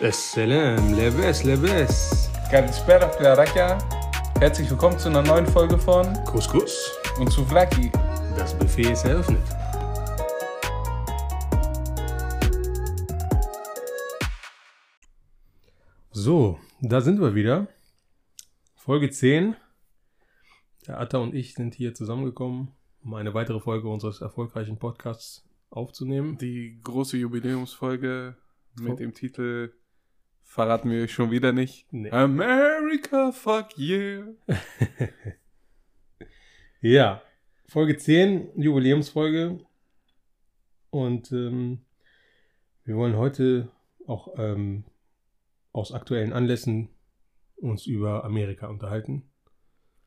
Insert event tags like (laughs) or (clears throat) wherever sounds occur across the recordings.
Assalam, lebes, lebes. Kalispera, Claraka. Herzlich willkommen zu einer neuen Folge von Couscous. und zu Vlaki. Das Buffet ist eröffnet. So, da sind wir wieder. Folge 10. Der Atta und ich sind hier zusammengekommen, um eine weitere Folge unseres erfolgreichen Podcasts aufzunehmen. Die große Jubiläumsfolge Oh. mit dem Titel verraten wir euch schon wieder nicht. Nee. America, fuck yeah. (laughs) Ja, Folge 10, Jubiläumsfolge. Und ähm, wir wollen heute auch ähm, aus aktuellen Anlässen uns über Amerika unterhalten.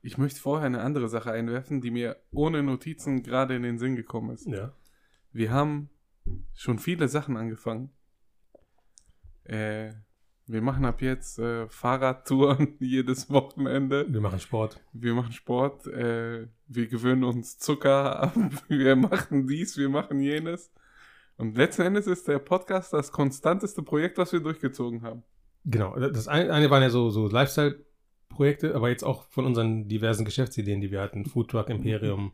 Ich möchte vorher eine andere Sache einwerfen, die mir ohne Notizen gerade in den Sinn gekommen ist. Ja. Wir haben schon viele Sachen angefangen. Äh, wir machen ab jetzt äh, Fahrradtouren (laughs) jedes Wochenende. Wir machen Sport. Wir machen Sport. Äh, wir gewöhnen uns Zucker (laughs) ab. Wir machen dies, wir machen jenes. Und letzten Endes ist der Podcast das konstanteste Projekt, was wir durchgezogen haben. Genau. Das eine, eine waren ja so, so Lifestyle-Projekte, aber jetzt auch von unseren diversen Geschäftsideen, die wir hatten. Foodtruck Imperium,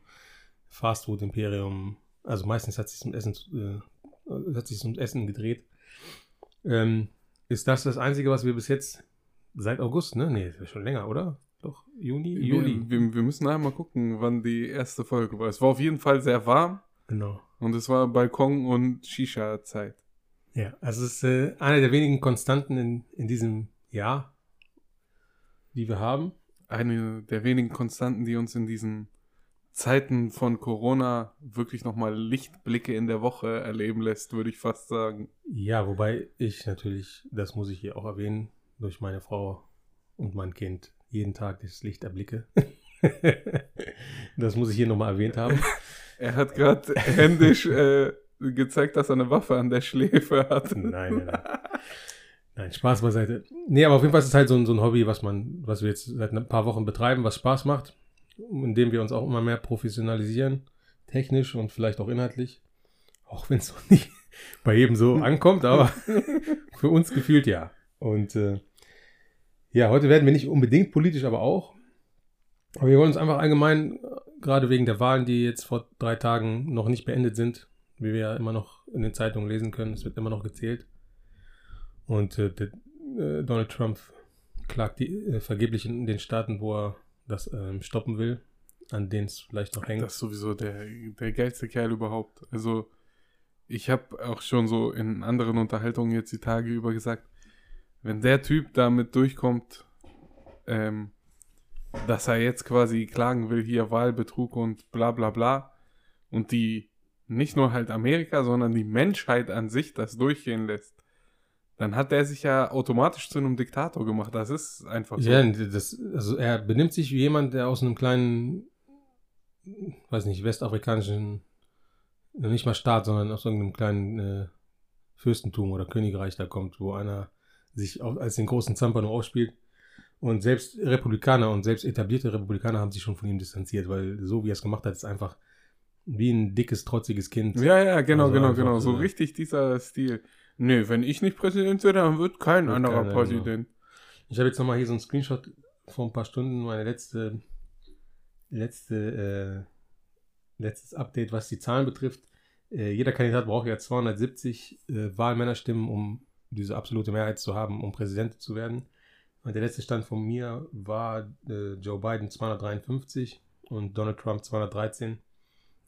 Fast Food Imperium. Also meistens hat sich um Essen, äh, hat sich ums Essen gedreht. Ähm, ist das das Einzige, was wir bis jetzt seit August, ne? Nee, ist schon länger, oder? Doch, Juni? Juli. Wir, wir, wir müssen einmal gucken, wann die erste Folge war. Es war auf jeden Fall sehr warm Genau. und es war Balkon- und Shisha-Zeit. Ja, also es ist äh, eine der wenigen Konstanten in, in diesem Jahr, die wir haben. Eine der wenigen Konstanten, die uns in diesen Zeiten von Corona wirklich nochmal Lichtblicke in der Woche erleben lässt, würde ich fast sagen. Ja, wobei ich natürlich, das muss ich hier auch erwähnen, durch meine Frau und mein Kind jeden Tag das Licht erblicke. (laughs) das muss ich hier nochmal erwähnt haben. (laughs) Er hat gerade händisch äh, gezeigt, dass er eine Waffe an der Schläfe hat. Nein, nein, nein. Nein, Spaß beiseite. Nee, aber auf jeden Fall ist es halt so ein, so ein Hobby, was man, was wir jetzt seit ein paar Wochen betreiben, was Spaß macht, indem wir uns auch immer mehr professionalisieren, technisch und vielleicht auch inhaltlich. Auch wenn es noch nicht (laughs) bei jedem so ankommt, aber (laughs) für uns gefühlt ja. Und äh, ja, heute werden wir nicht unbedingt politisch, aber auch. Aber wir wollen uns einfach allgemein, äh, gerade wegen der Wahlen, die jetzt vor drei Tagen noch nicht beendet sind, wie wir ja immer noch in den Zeitungen lesen können, es wird immer noch gezählt. Und äh, der, äh, Donald Trump klagt die, äh, vergeblich in den Staaten, wo er das ähm, stoppen will, an denen es vielleicht noch hängt. Das ist sowieso der, der geilste Kerl überhaupt. Also, ich habe auch schon so in anderen Unterhaltungen jetzt die Tage über gesagt, wenn der Typ damit durchkommt, ähm, dass er jetzt quasi klagen will, hier Wahlbetrug und bla bla bla, und die nicht nur halt Amerika, sondern die Menschheit an sich das durchgehen lässt, dann hat der sich ja automatisch zu einem Diktator gemacht. Das ist einfach so. Ja, das, also er benimmt sich wie jemand, der aus einem kleinen, weiß nicht, westafrikanischen, nicht mal Staat, sondern aus irgendeinem kleinen äh, Fürstentum oder Königreich da kommt, wo einer sich auf, als den großen Zampano aufspielt. Und selbst Republikaner und selbst etablierte Republikaner haben sich schon von ihm distanziert, weil so wie er es gemacht hat, ist einfach wie ein dickes, trotziges Kind. Ja, ja, genau, Also genau, genau. So richtig dieser Stil. Nee, wenn ich nicht Präsident werde, dann wird kein Wird anderer keiner, Präsident. Ich habe jetzt nochmal hier so einen Screenshot vor ein paar Stunden, meine letzte, letzte, äh, letztes Update, was die Zahlen betrifft. Äh, jeder Kandidat braucht ja 270 äh, Wahlmännerstimmen, um diese absolute Mehrheit zu haben, um Präsident zu werden. Und der letzte Stand von mir war äh, Joe Biden 253 und Donald Trump 213.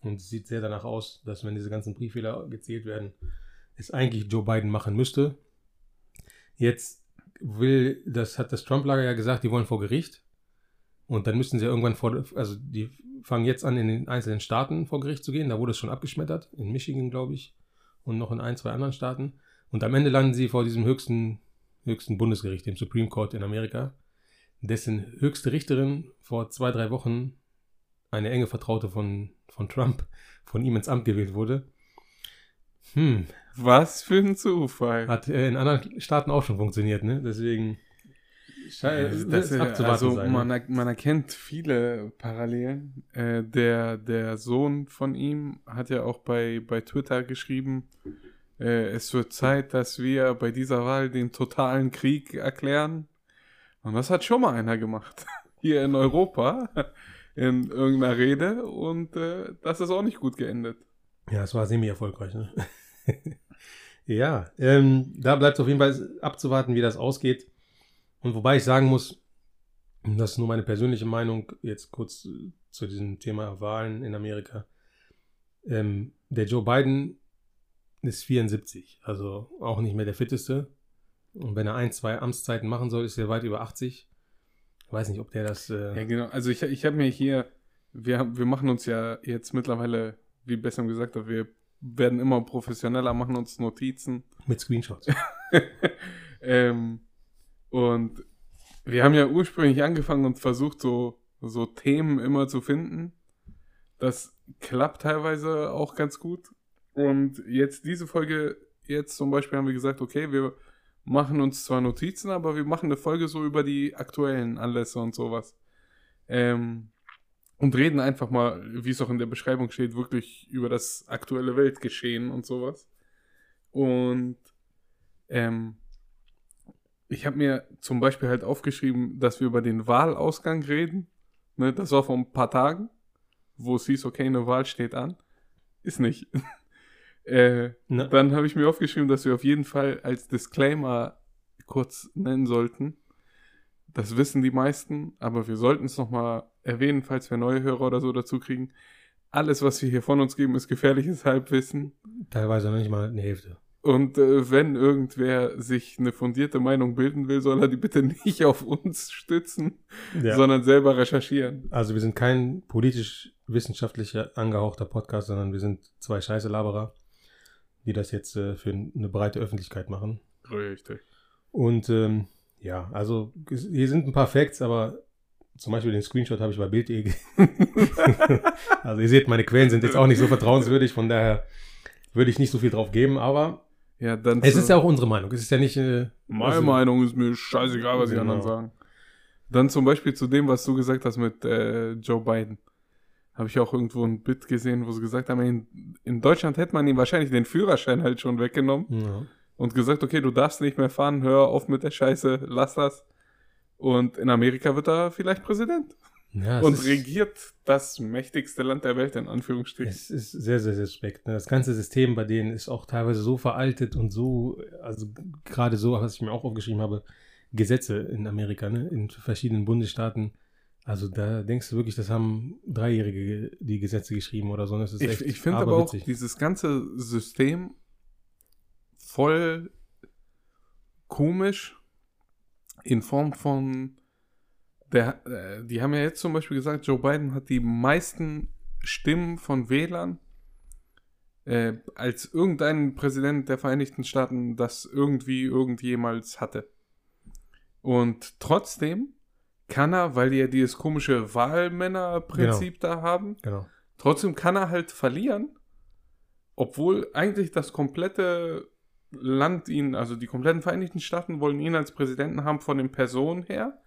Und es sieht sehr danach aus, dass wenn diese ganzen Brieffehler gezählt werden, es eigentlich Joe Biden machen müsste. Jetzt will, das hat das Trump-Lager ja gesagt, die wollen vor Gericht. Und dann müssen sie irgendwann vor, also die fangen jetzt an, in den einzelnen Staaten vor Gericht zu gehen. Da wurde es schon abgeschmettert, in Michigan, glaube ich, und noch in ein, zwei anderen Staaten. Und am Ende landen sie vor diesem höchsten, höchsten Bundesgericht, dem Supreme Court in Amerika, dessen höchste Richterin vor zwei, drei Wochen eine enge Vertraute von, von Trump, von ihm ins Amt gewählt wurde. Hm, Was für ein Zufall. hat äh, in anderen Staaten auch schon funktioniert, ne? Deswegen schei- das, wird es ist, abzuwarten also sein. man, ne? er- man erkennt viele Parallelen. Äh, der, der Sohn von ihm hat ja auch bei, bei Twitter geschrieben, Äh, es wird Zeit, dass wir bei dieser Wahl den totalen Krieg erklären. Und das hat schon mal einer gemacht. (laughs) Hier in Europa. In irgendeiner Rede. Und äh, das ist auch nicht gut geendet. Ja, es war semi-erfolgreich. Ne? (laughs) ja, ähm, da bleibt es auf jeden Fall abzuwarten, wie das ausgeht. Und wobei ich sagen muss, das ist nur meine persönliche Meinung, jetzt kurz äh, zu diesem Thema Wahlen in Amerika. Ähm, der Joe Biden ist 74, also auch nicht mehr der fitteste. Und wenn er ein, zwei Amtszeiten machen soll, ist er weit über 80. Ich weiß nicht, ob der das. Äh ja, genau. Also ich, ich habe mir hier, wir, wir machen uns ja jetzt mittlerweile, wie besser gesagt hat, wir werden immer professioneller, machen uns Notizen. Mit Screenshots. (laughs) ähm, und wir haben ja ursprünglich angefangen und versucht, so, so Themen immer zu finden. Das klappt teilweise auch ganz gut. Und jetzt diese Folge, jetzt zum Beispiel haben wir gesagt, okay, wir machen uns zwar Notizen, aber wir machen eine Folge so über die aktuellen Anlässe und sowas. Ähm, und reden einfach mal, wie es auch in der Beschreibung steht, wirklich über das aktuelle Weltgeschehen und sowas. Und ähm, ich habe mir zum Beispiel halt aufgeschrieben, dass wir über den Wahlausgang reden. Ne, das war vor ein paar Tagen, wo es hieß, okay, eine Wahl steht an. Ist nicht. (laughs) äh, Ne. Dann habe ich mir aufgeschrieben, dass wir auf jeden Fall als Disclaimer kurz nennen sollten. Das wissen die meisten, aber wir sollten es nochmal erwähnen, falls wir neue Hörer oder so dazu kriegen. Alles, was wir hier von uns geben, ist gefährliches Halbwissen. Teilweise noch nicht mal eine Hälfte. Und äh, wenn irgendwer sich eine fundierte Meinung bilden will, soll er die bitte nicht auf uns stützen, Ja. sondern selber recherchieren. Also wir sind kein politisch wissenschaftlicher angehauchter Podcast, sondern wir sind zwei scheiße Laberer, die das jetzt äh, für eine breite Öffentlichkeit machen. Richtig. Und ähm, ja, also hier sind ein paar Facts, aber zum Beispiel den Screenshot habe ich bei Bild.de. ge- (laughs) also ihr seht, meine Quellen sind jetzt auch nicht so vertrauenswürdig, von daher würde ich nicht so viel drauf geben, aber Ja, dann es ist ja auch unsere Meinung. Es ist ja nicht. Äh, Meine also- Meinung ist mir scheißegal, was die Genau. anderen sagen. Dann zum Beispiel zu dem, was du gesagt hast mit äh, Joe Biden. Habe ich auch irgendwo ein Bit gesehen, wo sie gesagt haben, in, in Deutschland hätte man ihm wahrscheinlich den Führerschein halt schon weggenommen Ja. und gesagt, okay, du darfst nicht mehr fahren, hör auf mit der Scheiße, lass das. Und in Amerika wird er vielleicht Präsident Ja, und regiert das mächtigste Land der Welt, in Anführungsstrichen. Es ist sehr, sehr, sehr suspekt. ne? Das ganze System bei denen ist auch teilweise so veraltet und so, also gerade so, was ich mir auch aufgeschrieben habe, Gesetze in Amerika, ne? in verschiedenen Bundesstaaten. Also da denkst du wirklich, das haben Dreijährige die Gesetze geschrieben oder so. ne? Das ist Ich, echt ich finde aber auch dieses ganze System voll komisch in Form von der, äh, die haben ja jetzt zum Beispiel gesagt, Joe Biden hat die meisten Stimmen von Wählern äh, als irgendein Präsident der Vereinigten Staaten das irgendwie irgendjemals hatte. Und trotzdem kann er, weil die ja dieses komische Wahlmännerprinzip da haben, Genau. Trotzdem kann er halt verlieren, obwohl eigentlich das komplette Land ihn, also die kompletten Vereinigten Staaten wollen ihn als Präsidenten haben von den Personen her.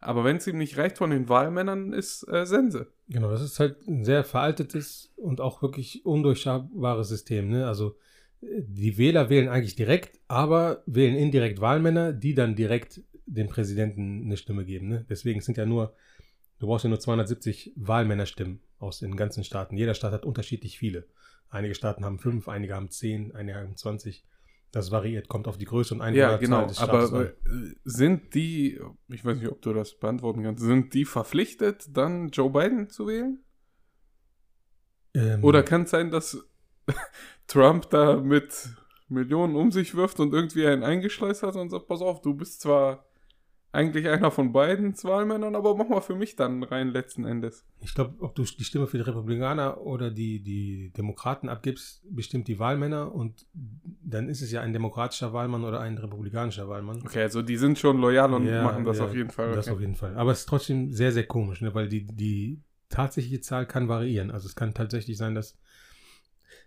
Aber wenn es ihm nicht reicht von den Wahlmännern, ist äh, Sense. Genau, das ist halt ein sehr veraltetes und auch wirklich undurchschaubares System. Ne? Also äh, die Wähler wählen eigentlich direkt, aber wählen indirekt Wahlmänner, die dann direkt dem Präsidenten eine Stimme geben. Ne? Deswegen sind ja nur, du brauchst ja nur 270 Wahlmännerstimmen aus den ganzen Staaten. Jeder Staat hat unterschiedlich viele. Einige Staaten haben fünf, einige haben zehn, einige haben 20. Das variiert, kommt auf die Größe und Ja, Einwohnerzahl genau. des Staates Aber an. äh, sind die, ich weiß nicht, ob du das beantworten kannst, sind die verpflichtet, dann Joe Biden zu wählen? Ähm, Oder kann es sein, dass (laughs) Trump da mit Millionen um sich wirft und irgendwie einen eingeschleust hat und sagt, pass auf, du bist zwar eigentlich einer von beiden Wahlmännern, aber mach mal für mich dann rein letzten Endes. Ich glaube, ob du die Stimme für die Republikaner oder die, die Demokraten abgibst, bestimmt die Wahlmänner und dann ist es ja ein demokratischer Wahlmann oder ein republikanischer Wahlmann. Okay, also die sind schon loyal und Ja, machen das ja, auf jeden Fall. Das okay. auf jeden Fall. Aber es ist trotzdem sehr, sehr komisch, ne? weil die, die tatsächliche Zahl kann variieren. Also es kann tatsächlich sein, dass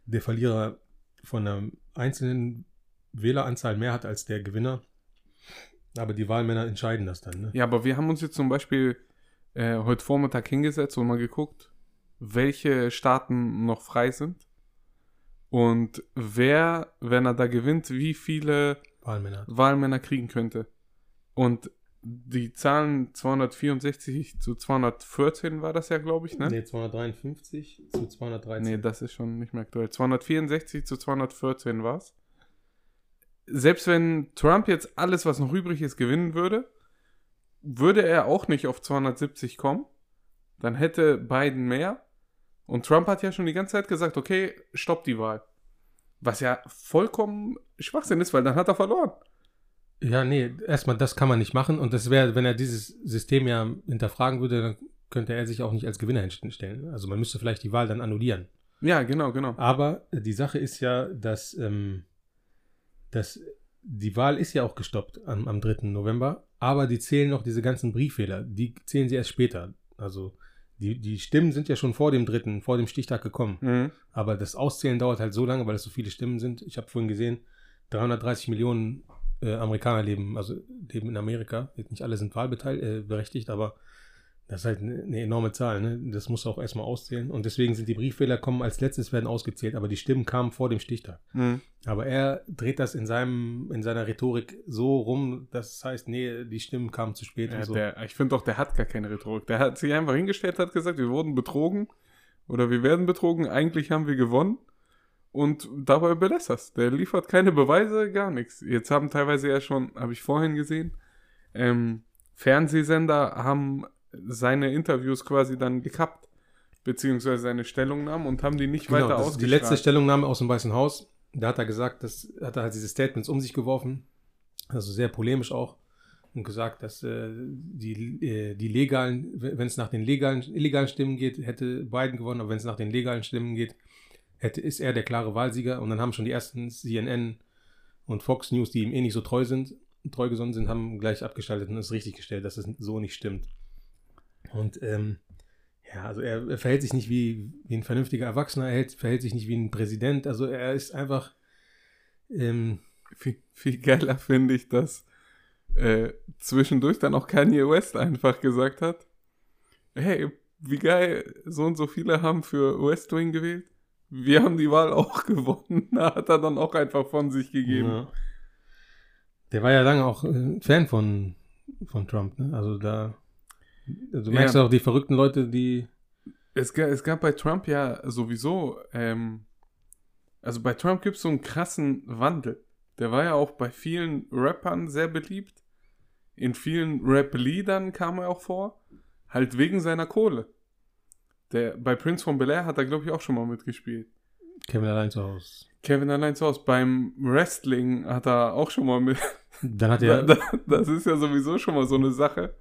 der Verlierer von einer einzelnen Wähleranzahl mehr hat als der Gewinner. Aber die Wahlmänner entscheiden das dann. Ne? Ja, aber wir haben uns jetzt zum Beispiel äh, heute Vormittag hingesetzt und mal geguckt, welche Staaten noch frei sind. und wer, wenn er da gewinnt, wie viele Wahlmänner. Wahlmänner kriegen könnte. Und die Zahlen 264 zu 214 war das ja, glaube ich, ne? Nee, 253 zu 213. Nee, das ist schon nicht mehr aktuell. 264 zu 214 war es. Selbst wenn Trump jetzt alles, was noch übrig ist, gewinnen würde, würde er auch nicht auf 270 kommen. Dann hätte Biden mehr. Und Trump hat ja schon die ganze Zeit gesagt, okay, stopp die Wahl. Was ja vollkommen Schwachsinn ist, weil dann hat er verloren. Ja, nee, erstmal das kann man nicht machen. Und das wäre, wenn er dieses System ja hinterfragen würde, dann könnte er sich auch nicht als Gewinner hinstellen. Also man müsste vielleicht die Wahl dann annullieren. Ja, genau, genau. Aber die Sache ist ja, dass, ähm, dass die Wahl ist ja auch gestoppt am, am 3. November, aber die zählen noch diese ganzen Brieffehler. Die zählen sie erst später. Also die, die Stimmen sind ja schon vor dem 3., vor dem Stichtag gekommen. Mhm. Aber das Auszählen dauert halt so lange, weil es so viele Stimmen sind. Ich habe vorhin gesehen, 330 Millionen äh, Amerikaner leben, also leben in Amerika. Nicht alle sind wahlberechtigt, äh, aber das ist halt eine, eine enorme Zahl. Ne? Das muss auch erstmal auszählen. Und deswegen sind die Brieffehler kommen als letztes, werden ausgezählt, aber die Stimmen kamen vor dem Stichtag. Mhm. Aber er dreht das in seinem, in seiner Rhetorik so rum, das heißt, nee, die Stimmen kamen zu spät Ja, und so. der, ich finde doch, der hat gar keine Rhetorik. Der hat sich einfach hingestellt, hat gesagt, wir wurden betrogen oder wir werden betrogen, eigentlich haben wir gewonnen. Und dabei belässt das. Der liefert keine Beweise, gar nichts. Jetzt haben teilweise ja schon, habe ich vorhin gesehen, ähm, Fernsehsender haben seine Interviews quasi dann gekappt, beziehungsweise seine Stellungnahmen und haben die nicht Genau, weiter das ist die ausgestrahlt. letzte Stellungnahme aus dem Weißen Haus. Da hat er gesagt, das hat er halt diese Statements um sich geworfen, also sehr polemisch auch, und gesagt, dass äh, die, äh, die legalen, wenn es nach den legalen, illegalen Stimmen geht, hätte Biden gewonnen, aber wenn es nach den legalen Stimmen geht, hätte, ist er der klare Wahlsieger. Und dann haben schon die ersten CNN und Fox News, die ihm eh nicht so treu sind, treu gesonnen sind, haben gleich abgeschaltet und es richtig gestellt, dass es so nicht stimmt. Und ähm, ja, also er, er verhält sich nicht wie, wie ein vernünftiger Erwachsener, er hält, verhält sich nicht wie ein Präsident. Also er ist einfach. Ähm, Viel, viel geiler finde ich, dass äh, zwischendurch dann auch Kanye West einfach gesagt hat, hey, wie geil, so und so viele haben für West Wing gewählt. Wir haben die Wahl auch (laughs) gewonnen. (laughs) Da hat er dann auch einfach von sich gegeben. ja. Der war ja lange auch äh, Fan von, von Trump, ne? Also da. Also du merkst Ja. auch die verrückten Leute, die. Es, es gab bei Trump ja sowieso, ähm, also bei Trump gibt es so einen krassen Wandel. Der war ja auch bei vielen Rappern sehr beliebt. In vielen Rap-Liedern kam er auch vor. Halt wegen seiner Kohle. Der, bei Prince von Bel Air hat er, glaube ich, auch schon mal mitgespielt. Kevin allein zu Hause. Kevin allein zu Hause. Beim Wrestling hat er auch schon mal mit. Dann hat (laughs) er. da, das ist ja sowieso schon mal so eine Sache.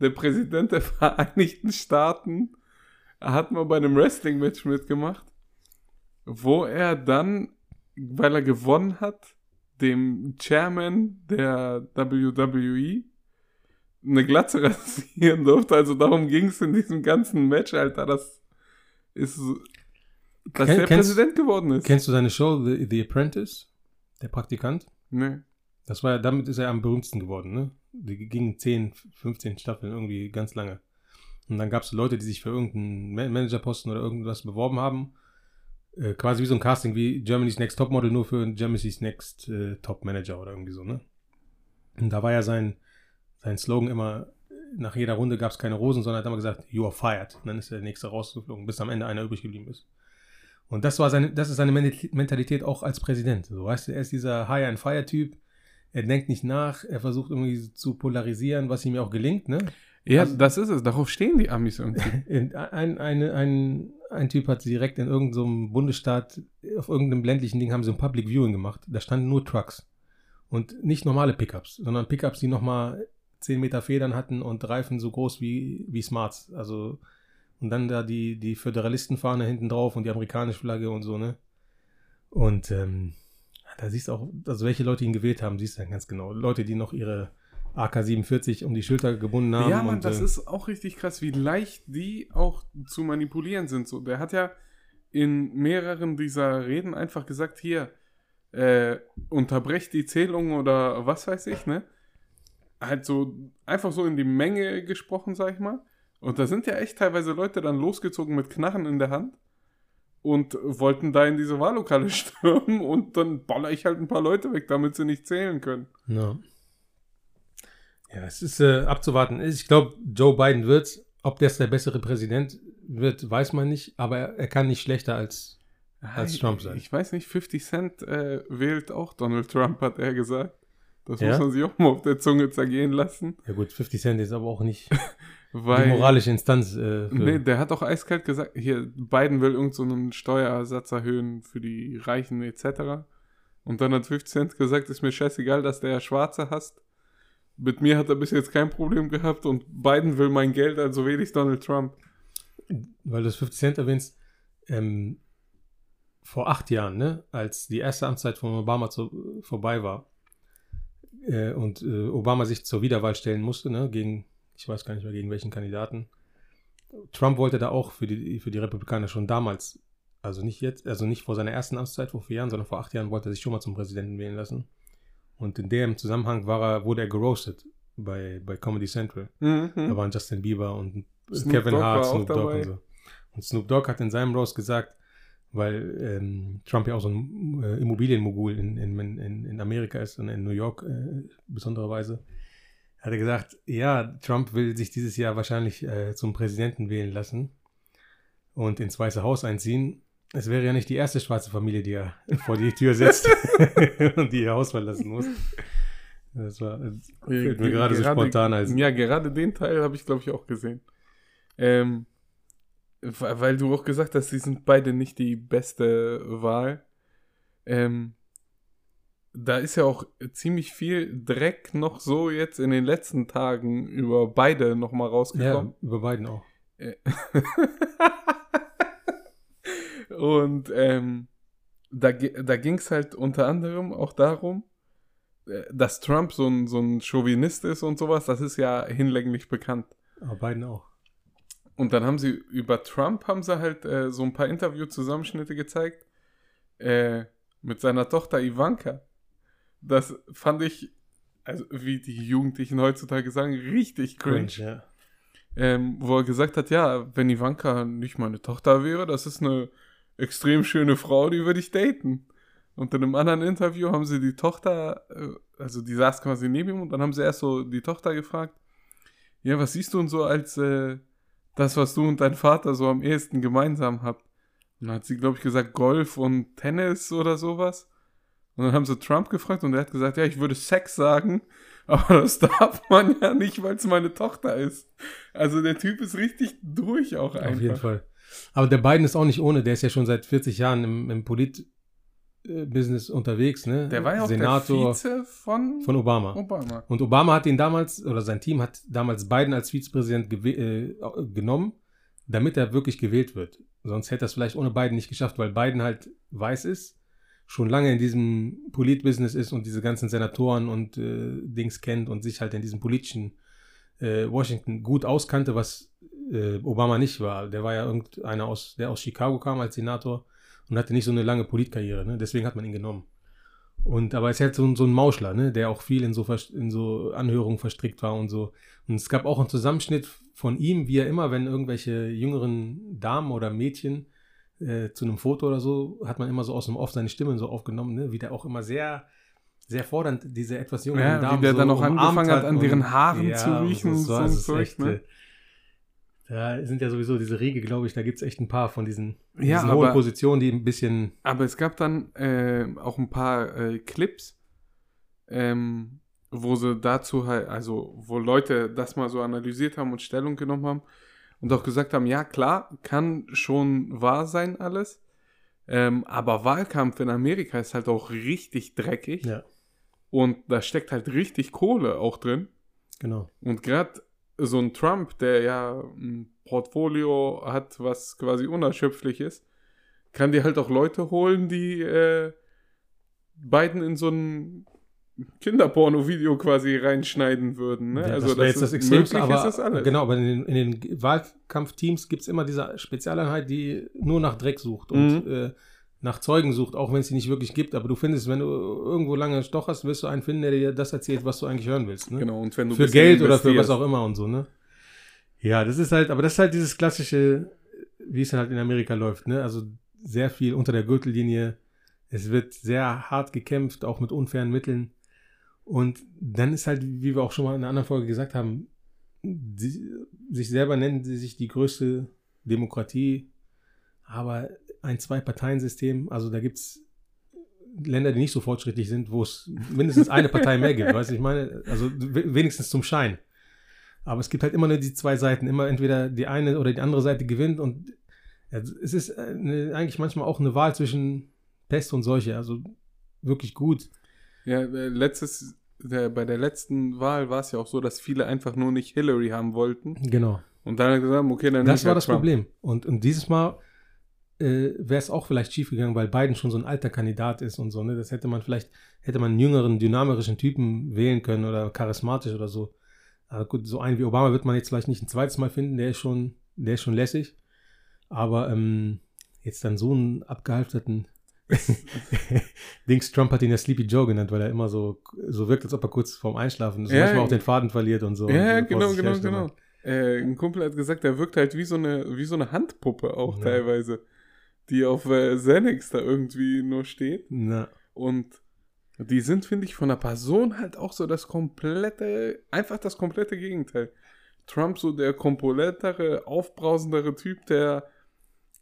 Der Präsident der Vereinigten Staaten hat mal bei einem Wrestling-Match mitgemacht, wo er dann, weil er gewonnen hat, dem Chairman der WWE eine Glatze (laughs) rasieren durfte. Also darum ging es in diesem ganzen Match, Alter. Das ist, dass Ken- der kennst- Präsident geworden ist. Kennst du seine Show, The, The Apprentice? Der Praktikant? nee. Das war damit ist er am berühmtesten geworden, ne? Die gingen 10, 15 Staffeln irgendwie ganz lange. Und dann gab es Leute, die sich für irgendeinen Ma- Managerposten oder irgendwas beworben haben. Äh, quasi wie so ein Casting wie Germany's Next Topmodel, nur für Germany's Next äh, Top Manager oder irgendwie so, ne? Und da war ja sein, sein Slogan immer, nach jeder Runde gab es keine Rosen, sondern hat immer gesagt, you are fired. Und dann ist der nächste rausgeflogen, bis am Ende einer übrig geblieben ist. Und das war seine, das ist seine Mentalität auch als Präsident. So, weißt du, er ist dieser Hire and Fire Typ. Er denkt nicht nach, er versucht irgendwie zu polarisieren, was ihm ja auch gelingt, ne? Ja, Also- das ist es. Darauf stehen die Amis irgendwie. (laughs) In- Ein, eine, ein, ein Typ hat direkt in irgendeinem so Bundesstaat, auf irgendeinem ländlichen Ding haben sie ein Public Viewing gemacht. Da standen nur Trucks. Und nicht normale Pickups, sondern Pickups, die nochmal 10 Meter Federn hatten und Reifen so groß wie, wie Smarts. Also, und dann da die, die Föderalistenfahne hinten drauf und die amerikanische Flagge und so, ne? Und ähm, da siehst du auch, also welche Leute ihn gewählt haben, siehst du dann ganz genau. Leute, die noch ihre AK-47 um die Schulter gebunden haben. Ja, Mann, und, das äh, ist auch richtig krass, wie leicht die auch zu manipulieren sind. So, der hat ja in mehreren dieser Reden einfach gesagt, hier, äh, unterbrecht die Zählung oder was weiß ich, ne? Halt so, einfach so in die Menge gesprochen, sag ich mal. Und da sind ja echt teilweise Leute dann losgezogen mit Knarren in der Hand und wollten da in diese Wahllokale (laughs) stürmen und dann baller ich halt ein paar Leute weg, damit sie nicht zählen können. Ja. Ja, es ist äh, abzuwarten. Ich glaube, Joe Biden wird, ob der der bessere Präsident wird, weiß man nicht, aber er, er kann nicht schlechter als, als Trump sein. Ich weiß nicht, 50 Cent äh, wählt auch Donald Trump, hat er gesagt. Das Ja? muss man sich auch mal auf der Zunge zergehen lassen. Ja gut, 50 Cent ist aber auch nicht (laughs) Weil, die moralische Instanz. Äh, Nee, der hat auch eiskalt gesagt, hier, Biden will irgendeinen so einen Steuersatz erhöhen für die Reichen etc. Und dann hat 50 Cent gesagt, ist mir scheißegal, dass der ja Schwarze hasst. Mit mir hat er bis jetzt kein Problem gehabt und Biden will mein Geld, also wähle ich Donald Trump. weil du das 50 Cent erwähnst, ähm, vor acht Jahren, ne, als die erste Amtszeit von Obama zu, vorbei war äh, und äh, Obama sich zur Wiederwahl stellen musste, ne, gegen, ich weiß gar nicht mehr gegen welchen Kandidaten. Trump wollte da auch für die, für die Republikaner schon damals, also nicht jetzt, also nicht vor seiner ersten Amtszeit vor vier Jahren, sondern vor acht Jahren wollte er sich schon mal zum Präsidenten wählen lassen. Und in dem Zusammenhang war er, wurde er geroastet bei, bei Comedy Central. Da Mhm. waren Justin Bieber und Snoop Kevin Dogg Hart, Snoop Dogg dabei. und so. Und Snoop Dogg hat in seinem Roast gesagt, weil ähm, Trump ja auch so ein äh, Immobilienmogul in, in, in, in Amerika ist und in New York äh, besondererweise, hat er gesagt, ja, Trump will sich dieses Jahr wahrscheinlich äh, zum Präsidenten wählen lassen und ins Weiße Haus einziehen. Es wäre ja nicht die erste schwarze Familie, die er (laughs) vor die Tür setzt (laughs) und die ihr Haus verlassen muss. Das war, das fällt mir gerade so spontan als Ja, gerade den Teil habe ich, glaube ich, auch gesehen. Ähm, weil weil du auch gesagt hast, sie sind beide nicht die beste Wahl. Ähm, da ist ja auch ziemlich viel Dreck noch so jetzt in den letzten Tagen über beide nochmal rausgekommen. Ja, über beiden auch. (laughs) Und ähm, da, da ging es halt unter anderem auch darum, äh, dass Trump so ein, so ein Chauvinist ist und sowas. Das ist ja hinlänglich bekannt. Aber beiden auch. Und dann haben sie über Trump haben sie halt äh, so ein paar Interview-Zusammenschnitte gezeigt äh, mit seiner Tochter Ivanka. Das fand ich, also wie die Jugendlichen heutzutage sagen, richtig cringe. ja. Ähm, wo er gesagt hat, ja, wenn Ivanka nicht meine Tochter wäre, das ist eine extrem schöne Frau, die würde ich daten. Und in einem anderen Interview haben sie die Tochter, äh, also die saß quasi neben ihm und dann haben sie erst so die Tochter gefragt, ja, was siehst du denn so als äh, das, was du und dein Vater so am ehesten gemeinsam habt? Und dann hat sie, glaube ich, gesagt, Golf und Tennis oder sowas. Und dann haben sie Trump gefragt und er hat gesagt, ja, ich würde Sex sagen, (laughs) aber das darf man ja nicht, weil es meine Tochter ist. Also der Typ ist richtig durch auch einfach. Auf jeden Fall. Aber der Biden ist auch nicht ohne, der ist ja schon seit 40 Jahren im, im Polit-Business unterwegs, ne? Der war ja auch Senator der Vize von, von Obama. Obama. Und Obama hat ihn damals, oder sein Team hat damals Biden als Vizepräsident äh, genommen, damit er wirklich gewählt wird. Sonst hätte er es vielleicht ohne Biden nicht geschafft, weil Biden halt weiß ist, schon lange in diesem Polit-Business ist und diese ganzen Senatoren und äh, Dings kennt und sich halt in diesem politischen äh, Washington gut auskannte, was äh, Obama nicht war. Der war ja irgendeiner aus, der aus Chicago kam als Senator und hatte nicht so eine lange Politkarriere, ne? deswegen hat man ihn genommen. Und aber er ist halt so, so ein Mauschler, ne? der auch viel in so, in so Anhörungen verstrickt war und so. Und es gab auch einen Zusammenschnitt von ihm, wie er immer, wenn irgendwelche jüngeren Damen oder Mädchen äh, zu einem Foto oder so, hat man immer so aus dem Off seine Stimme so aufgenommen, ne? wie der auch immer sehr, sehr fordernd diese etwas jüngeren Ja, wie Damen der so dann auch angefangen hat, an und- deren Haaren zu und riechen und so also es ist Zeug, echt, ne? äh, Da sind ja sowieso diese Riege, glaube ich, da gibt es echt ein paar von diesen, Ja, diesen hohen aber- Positionen, die ein bisschen Aber es gab dann äh, auch ein paar äh, Clips, ähm, wo sie dazu halt, also wo Leute das mal so analysiert haben und Stellung genommen haben und auch gesagt haben, ja klar, kann schon wahr sein alles, ähm, aber Wahlkampf in Amerika ist halt auch richtig dreckig Ja. und da steckt halt richtig Kohle auch drin. Genau. Und gerade so ein Trump, der ja ein Portfolio hat, was quasi unerschöpflich ist, kann dir halt auch Leute holen, die äh, Biden in so ein Kinderporno-Video quasi reinschneiden würden. Ne? Ja, also das wäre jetzt ist das Extremste, möglich aber ist das alles. genau, aber in den, in den Wahlkampfteams gibt es immer diese Spezialeinheit, die nur nach Dreck sucht und Mhm. äh, nach Zeugen sucht, auch wenn es sie nicht wirklich gibt. Aber du findest, wenn du irgendwo lange stocherst, wirst du einen finden, der dir das erzählt, was du eigentlich hören willst. Ne? Genau, und wenn du für Geld oder für was auch immer und so, ne? Ja, das ist halt, aber das ist halt dieses klassische, wie es halt in Amerika läuft, ne? Also sehr viel unter der Gürtellinie. Es wird sehr hart gekämpft, auch mit unfairen Mitteln. Und dann ist halt, wie wir auch schon mal in einer anderen Folge gesagt haben, die, sich selber nennen sie sich die größte Demokratie, aber ein Zwei-Parteien-System, also da gibt es Länder, die nicht so fortschrittlich sind, wo es mindestens eine Partei mehr gibt, weißt du, ich meine, also wenigstens zum Schein. Aber es gibt halt immer nur die zwei Seiten, immer entweder die eine oder die andere Seite gewinnt und es ist eine, eigentlich manchmal auch eine Wahl zwischen Pest und Seuche, also wirklich gut. Ja, äh, letztes, der, bei der letzten Wahl war es ja auch so, dass viele einfach nur nicht Hillary haben wollten. Genau. Und dann gesagt, okay, dann Das war halt das Trump. Problem. Und, und dieses Mal äh, wäre es auch vielleicht schiefgegangen, weil Biden schon so ein alter Kandidat ist und so. Ne? Das hätte man vielleicht, hätte man einen jüngeren, dynamischen Typen wählen können oder charismatisch oder so. Aber gut, so einen wie Obama wird man jetzt vielleicht nicht ein zweites Mal finden, der ist schon, der ist schon lässig. Aber ähm, jetzt dann so einen abgehalfterten (laughs) Dings, Trump hat ihn ja Sleepy Joe genannt, weil er immer so, so wirkt, als ob er kurz vorm Einschlafen ist. Ja, manchmal auch den Faden verliert und so. Ja, und genau, genau, genau. Äh, ein Kumpel hat gesagt, er wirkt halt wie so eine, wie so eine Handpuppe auch ja. teilweise die auf äh, Xanax da irgendwie nur steht. Na. Und die sind, finde ich, von der Person halt auch so das komplette, einfach das komplette Gegenteil. Trump so der komplettere, aufbrausendere Typ, der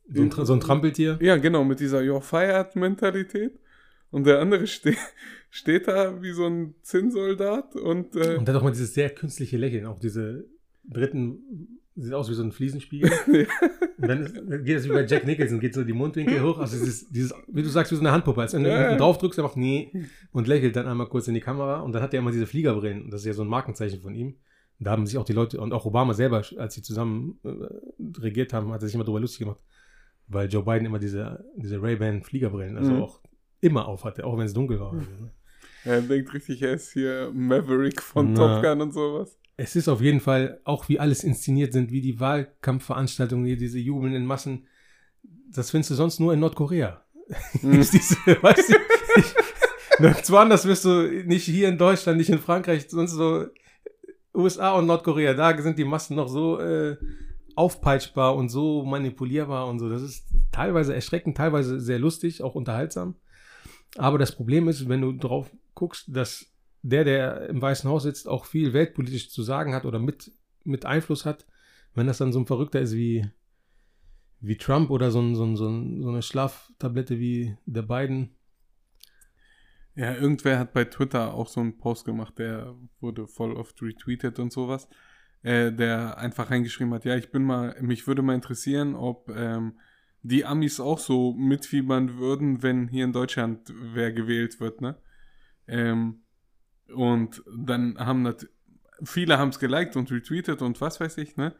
so ein, so ein Trampeltier? Ja, genau, mit dieser You're fired Mentalität. Und der andere ste (laughs) steht da wie so ein Zinnsoldat und. Äh, und hat auch mal dieses sehr künstliche Lächeln, auch diese dritten Sieht aus wie so ein Fliesenspiegel. (laughs) ja. Und dann, ist, dann, geht es wie bei Jack Nicholson, geht so die Mundwinkel hoch. Also dieses, dieses, wie du sagst, wie so eine Handpuppe. Als wenn du ja. drauf drückst, er macht nee und lächelt dann einmal kurz in die Kamera. Und dann hat er immer diese Fliegerbrillen. Und das ist ja so ein Markenzeichen von ihm. Da haben sich auch die Leute, und auch Obama selber, als sie zusammen äh, regiert haben, hat er sich immer drüber lustig gemacht. Weil Joe Biden immer diese, diese Ray-Ban Fliegerbrillen, also mhm. auch immer auf hatte, auch wenn es dunkel war. (laughs) Mhm. Er denkt richtig, er ist hier Maverick von Na. Top Gun und sowas es ist auf jeden Fall, auch wie alles inszeniert sind, wie die Wahlkampfveranstaltungen, hier, diese jubelnden Massen, das findest du sonst nur in Nordkorea. Mhm. (laughs) diese, weißt du, (laughs) ich, nirgendwo anders wirst du nicht hier in Deutschland, nicht in Frankreich, sonst so USA und Nordkorea, da sind die Massen noch so äh, aufpeitschbar und so manipulierbar und so. Das ist teilweise erschreckend, teilweise sehr lustig, auch unterhaltsam. Aber das Problem ist, wenn du drauf guckst, dass der, der im Weißen Haus sitzt, auch viel weltpolitisch zu sagen hat oder mit, mit Einfluss hat, wenn das dann so ein Verrückter ist wie, wie Trump oder so, ein, so, ein, so, ein, so eine Schlaftablette wie der Biden. Ja, irgendwer hat bei Twitter auch so einen Post gemacht, der wurde voll oft retweetet und sowas, äh, der einfach reingeschrieben hat, ja, ich bin mal, mich würde mal interessieren, ob ähm, die Amis auch so mitfiebern würden, wenn hier in Deutschland wer gewählt wird, ne? Ähm, und dann haben das, viele haben es geliked und retweetet und was weiß ich, ne?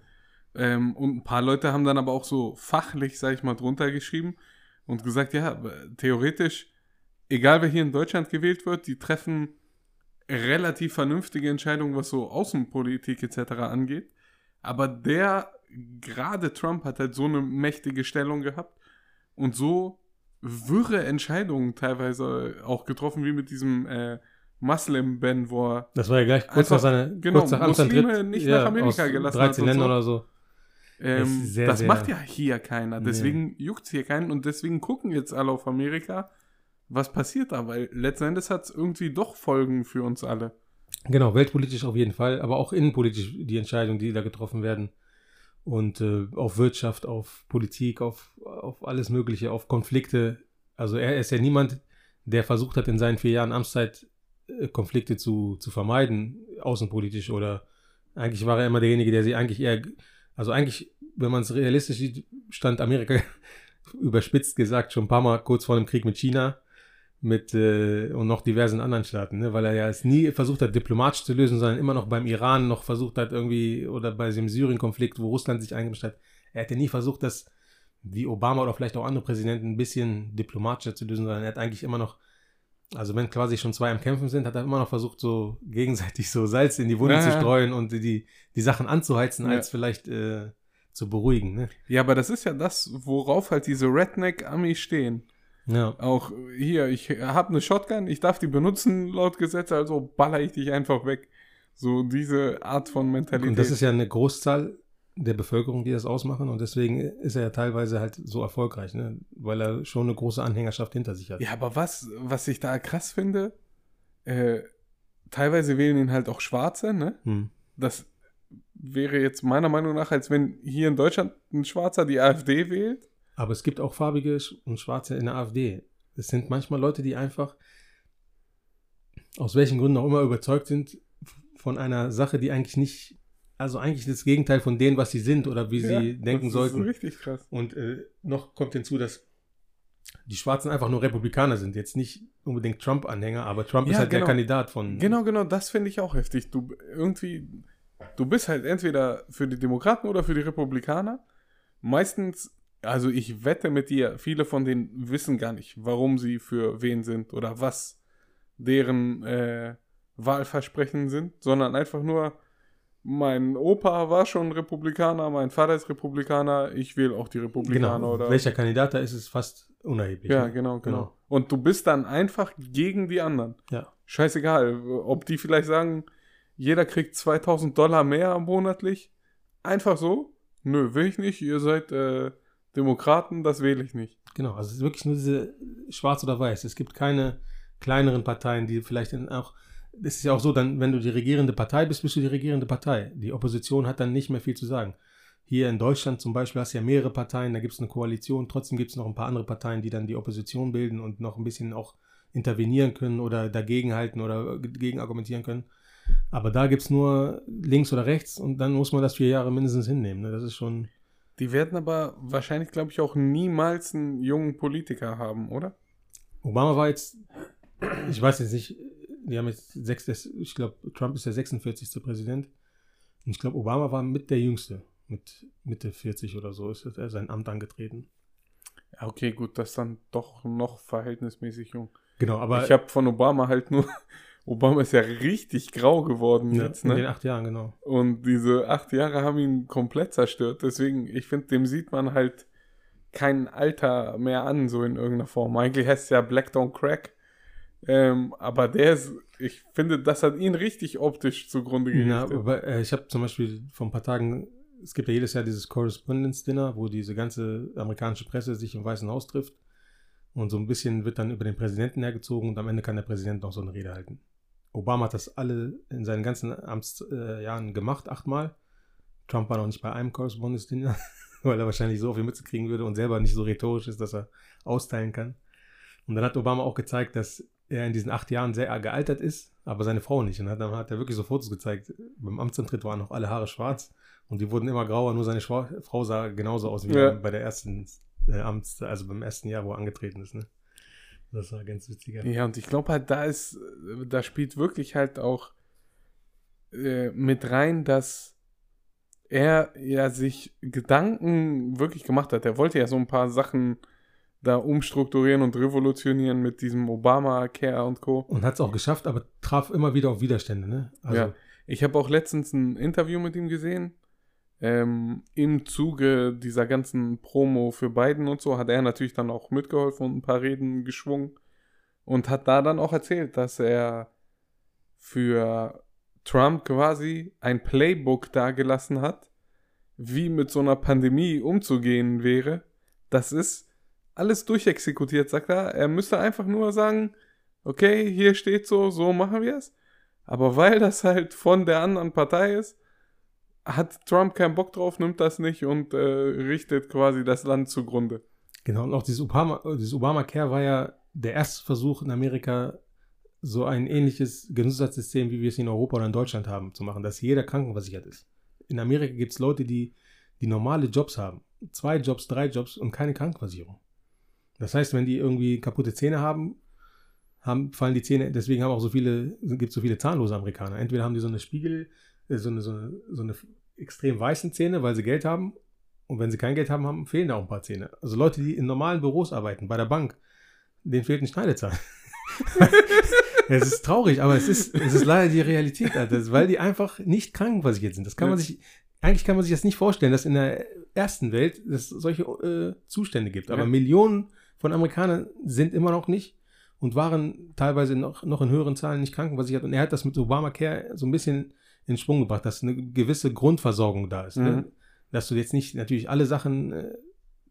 Ähm, und ein paar Leute haben dann aber auch so fachlich, sag ich mal, drunter geschrieben und gesagt, ja, theoretisch, egal wer hier in Deutschland gewählt wird, die treffen relativ vernünftige Entscheidungen, was so Außenpolitik etc. angeht. Aber der, gerade Trump hat halt so eine mächtige Stellung gehabt und so wirre Entscheidungen teilweise auch getroffen, wie mit diesem äh, Muslim-Ban, wo er. Das war ja gleich kurz nach seiner genau, kurz nach Muslime nicht ja, nach Amerika gelassen 13 Länder so. oder so. Ähm, sehr, das sehr macht ja hier keiner. Deswegen nee. juckt es hier keinen und deswegen gucken jetzt alle auf Amerika, was passiert da, weil letzten Endes hat es irgendwie doch Folgen für uns alle. Genau, weltpolitisch auf jeden Fall, aber auch innenpolitisch die Entscheidungen, die da getroffen werden. Und äh, auf Wirtschaft, auf Politik, auf, auf alles Mögliche, auf Konflikte. Also er ist ja niemand, der versucht hat, in seinen vier Jahren Amtszeit äh, Konflikte zu, zu vermeiden, außenpolitisch oder eigentlich war er immer derjenige, der sie eigentlich eher, also eigentlich, wenn man es realistisch sieht, stand Amerika (laughs) überspitzt gesagt schon ein paar Mal kurz vor dem Krieg mit China mit äh, und noch diversen anderen Staaten, ne? weil er ja es nie versucht hat, diplomatisch zu lösen, sondern immer noch beim Iran noch versucht hat, irgendwie, oder bei dem Syrien-Konflikt, wo Russland sich eingemischt hat, er hätte nie versucht, das wie Obama oder vielleicht auch andere Präsidenten ein bisschen diplomatischer zu lösen, sondern er hat eigentlich immer noch also wenn quasi schon zwei am Kämpfen sind, hat er immer noch versucht, so gegenseitig so Salz in die Wunde ja, zu streuen und die, die Sachen anzuheizen, ja. als vielleicht äh, zu beruhigen. Ne? Ja, aber das ist ja das, worauf halt diese Redneck-Ami stehen. Ja. Auch hier, ich habe eine Shotgun, ich darf die benutzen laut Gesetz, also baller ich dich einfach weg. So diese Art von Mentalität. Und das ist ja eine Großzahl der Bevölkerung, die das ausmachen. Und deswegen ist er ja teilweise halt so erfolgreich, ne? weil er schon eine große Anhängerschaft hinter sich hat. Ja, aber was, was ich da krass finde, äh, teilweise wählen ihn halt auch Schwarze, ne? Hm. Das wäre jetzt meiner Meinung nach, als wenn hier in Deutschland ein Schwarzer die AfD wählt. Aber es gibt auch farbige und Schwarze in der AfD. Es sind manchmal Leute, die einfach aus welchen Gründen auch immer überzeugt sind von einer Sache, die eigentlich nicht, also eigentlich das Gegenteil von dem, was sie sind oder wie Ja, sie (laughs) denken das sollten. ist richtig krass. Und äh, noch kommt hinzu, dass die Schwarzen einfach nur Republikaner sind, jetzt nicht unbedingt Trump-Anhänger, aber Trump ist Ja, halt genau. der Kandidat von. Genau, genau, das finde ich auch heftig. Du irgendwie, du bist halt entweder für die Demokraten oder für die Republikaner. Meistens, also ich wette mit dir, viele von denen wissen gar nicht, warum sie für wen sind oder was deren äh, Wahlversprechen sind, sondern einfach nur, mein Opa war schon Republikaner, mein Vater ist Republikaner, ich wähle auch die Republikaner Genau. oder. Welcher Kandidat da ist, ist fast unerheblich. Ja, ne? genau, genau, Genau. Und du bist dann einfach gegen die anderen. Ja. Scheißegal, ob die vielleicht sagen, jeder kriegt 2000 Dollar mehr monatlich. Einfach so? Nö, will ich nicht. Ihr seid äh, Demokraten, das wähle ich nicht. Genau, also es ist wirklich nur diese schwarz oder weiß. Es gibt keine kleineren Parteien, die vielleicht in auch. Es ist ja auch so, dann, wenn du die regierende Partei bist, bist du die regierende Partei. Die Opposition hat dann nicht mehr viel zu sagen. Hier in Deutschland zum Beispiel hast du ja mehrere Parteien, da gibt es eine Koalition, trotzdem gibt es noch ein paar andere Parteien, die dann die Opposition bilden und noch ein bisschen auch intervenieren können oder dagegenhalten oder gegen argumentieren können. Aber da gibt es nur links oder rechts und dann muss man das vier Jahre mindestens hinnehmen. Ne? Das ist schon. Die werden aber wahrscheinlich, glaube ich, auch niemals einen jungen Politiker haben, oder? Obama war jetzt, ich weiß jetzt nicht, die haben jetzt sechs, ich glaube, Trump ist der 46. Präsident. Und ich glaube, Obama war mit der Jüngste. Mit Mitte 40 oder so ist er sein Amt angetreten. Okay, gut, das ist dann doch noch verhältnismäßig jung. Genau, aber ich habe von Obama halt nur. Obama ist ja richtig grau geworden ja, jetzt, in den ne? acht Jahren, genau. Und diese acht Jahre haben ihn komplett zerstört. Deswegen, ich finde, dem sieht man halt kein Alter mehr an, so in irgendeiner Form. Eigentlich heißt es ja Black Don't Crack. Ähm, aber der ist, ich finde, das hat ihn richtig optisch zugrunde Ja, gerichtet. aber äh, ich habe zum Beispiel vor ein paar Tagen, es gibt ja jedes Jahr dieses Correspondence Dinner, wo diese ganze amerikanische Presse sich im Weißen Haus trifft. Und so ein bisschen wird dann über den Präsidenten hergezogen und am Ende kann der Präsident noch so eine Rede halten. Obama hat das alle in seinen ganzen Amtsjahren äh, gemacht, achtmal. Trump war noch nicht bei einem Correspondence Dinner, (laughs) weil er wahrscheinlich so viel mitzukriegen würde und selber nicht so rhetorisch ist, dass er austeilen kann. Und dann hat Obama auch gezeigt, dass er in diesen acht Jahren sehr gealtert ist, aber seine Frau nicht. Und dann hat er wirklich so Fotos gezeigt. Beim Amtsantritt waren noch alle Haare schwarz und die wurden immer grauer, nur seine Frau sah genauso aus wie Ja. bei der ersten äh, Amts, also beim ersten Jahr, wo er angetreten ist. Ne? Das war ganz witziger. Ja, und ich glaube halt, da ist, da spielt wirklich halt auch äh, mit rein, dass er ja sich Gedanken wirklich gemacht hat. Er wollte ja so ein paar Sachen da umstrukturieren und revolutionieren mit diesem Obamacare und Co. Und hat es auch geschafft, aber traf immer wieder auf Widerstände. Ne? Also, Ja. Ich habe auch letztens ein Interview mit ihm gesehen. Ähm, Im Zuge dieser ganzen Promo für Biden und so hat er natürlich dann auch mitgeholfen und ein paar Reden geschwungen und hat da dann auch erzählt, dass er für Trump quasi ein Playbook dagelassen hat, wie mit so einer Pandemie umzugehen wäre. Das ist alles durchexekutiert, sagt er. Er müsste einfach nur sagen, okay, hier steht so, so machen wir es. Aber weil das halt von der anderen Partei ist, hat Trump keinen Bock drauf, nimmt das nicht und äh, richtet quasi das Land zugrunde. Genau, und auch dieses Obama, dieses Obamacare war ja der erste Versuch in Amerika, so ein ähnliches Gesundheitssystem, wie wir es in Europa oder in Deutschland haben, zu machen, dass jeder krankenversichert ist. In Amerika gibt es Leute, die, die normale Jobs haben. Zwei Jobs, drei Jobs und keine Krankenversicherung. Das heißt, wenn die irgendwie kaputte Zähne haben, haben fallen die Zähne, deswegen haben auch so viele, gibt es so viele zahnlose Amerikaner. Entweder haben die so eine Spiegel, so eine, so eine, so eine extrem weißen Zähne, weil sie Geld haben, und wenn sie kein Geld haben, haben fehlen da auch ein paar Zähne. Also Leute, die in normalen Büros arbeiten, bei der Bank, denen fehlt ein Schneidezahn. (laughs) es ist traurig, aber es ist, es ist leider die Realität, Alter. Weil die einfach nicht krankenversichert sind. Das kann man sich, eigentlich kann man sich das nicht vorstellen, dass in der ersten Welt es solche äh, Zustände gibt. Aber Ja. Millionen von Amerikanern sind immer noch nicht und waren teilweise noch, noch in höheren Zahlen nicht krankenversichert. Und er hat das mit Obamacare so ein bisschen in Schwung gebracht, dass eine gewisse Grundversorgung da ist. Mhm. Ne? dass du jetzt nicht natürlich alle Sachen äh,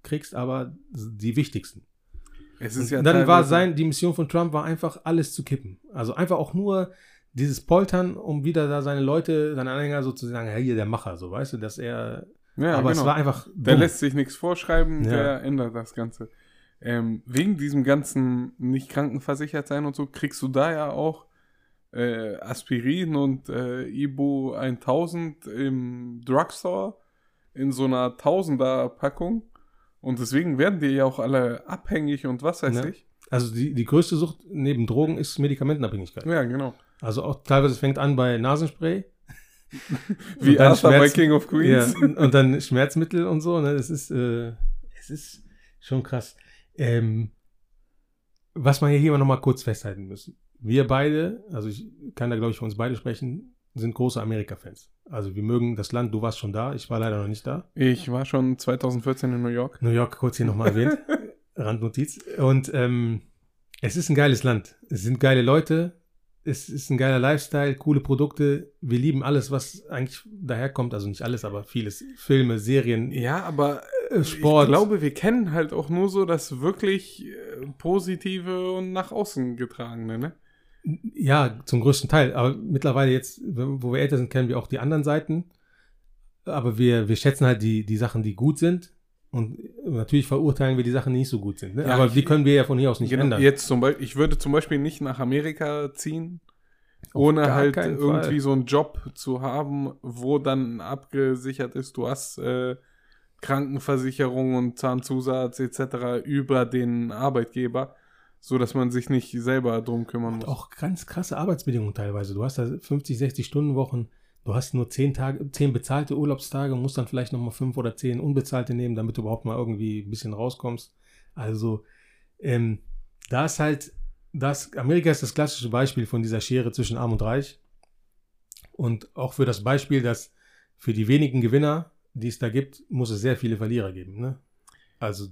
kriegst, aber die wichtigsten. Ja dann war sein, die Mission von Trump war einfach alles zu kippen. Also einfach auch nur dieses Poltern, um wieder da seine Leute, seine Anhänger sozusagen, ja, hier der Macher, so weißt du, dass er, Ja, aber genau. es war einfach Der dumm. lässt sich nichts vorschreiben, Ja. der ändert das Ganze. Ähm, wegen diesem ganzen nicht krankenversichert sein und so, kriegst du da ja auch äh, Aspirin und äh, Ibu 1000 im Drugstore in so einer Tausender-Packung. Und deswegen werden die ja auch alle abhängig und was weiß Ja. ich. Also die, die größte Sucht neben Drogen ist Medikamentenabhängigkeit. Ja, genau. Also auch teilweise fängt an bei Nasenspray. (laughs) Wie Arthur bei King of Ja, Queens. und dann Schmerzmittel und so, ne? Das ist, äh, es ist schon krass. Ähm, was man hier noch mal kurz festhalten muss. Wir beide, also ich kann da glaube ich für uns beide sprechen, sind große Amerika-Fans. Also wir mögen das Land, du warst schon da, ich war leider noch nicht da. Ich war schon 2014 in New York. New York kurz hier nochmal erwähnt. (laughs) Randnotiz. Und ähm, es ist ein geiles Land. Es sind geile Leute. Es ist ein geiler Lifestyle, coole Produkte. Wir lieben alles, was eigentlich daherkommt. Also nicht alles, aber vieles. Filme, Serien, Ja, aber äh, Sport. Ich glaube, wir kennen halt auch nur so das wirklich äh, positive und nach außen getragene, ne? Ja, zum größten Teil. Aber mittlerweile jetzt, wo wir älter sind, kennen wir auch die anderen Seiten. Aber wir, wir schätzen halt die, die Sachen, die gut sind. Und natürlich verurteilen wir die Sachen, die nicht so gut sind. Ne? Ja, aber ich- die können wir ja von hier aus nicht Genau, ändern. Jetzt zum Beispiel, ich würde zum Beispiel nicht nach Amerika ziehen, Auf ohne halt irgendwie Fall. so einen Job zu haben, wo dann abgesichert ist, du hast äh, Krankenversicherung und Zahnzusatz etc. über den Arbeitgeber, so dass man sich nicht selber drum kümmern muss. auch ganz krasse Arbeitsbedingungen teilweise. Du hast da 50, 60 Stunden Wochen, du hast nur 10 Tage, 10 bezahlte Urlaubstage und musst dann vielleicht nochmal 5 oder 10 unbezahlte nehmen, damit du überhaupt mal irgendwie ein bisschen rauskommst. Also, ähm, da ist halt, das, Amerika ist das klassische Beispiel von dieser Schere zwischen Arm und Reich. Und auch für das Beispiel, dass für die wenigen Gewinner, die es da gibt, muss es sehr viele Verlierer geben. Ne? Also,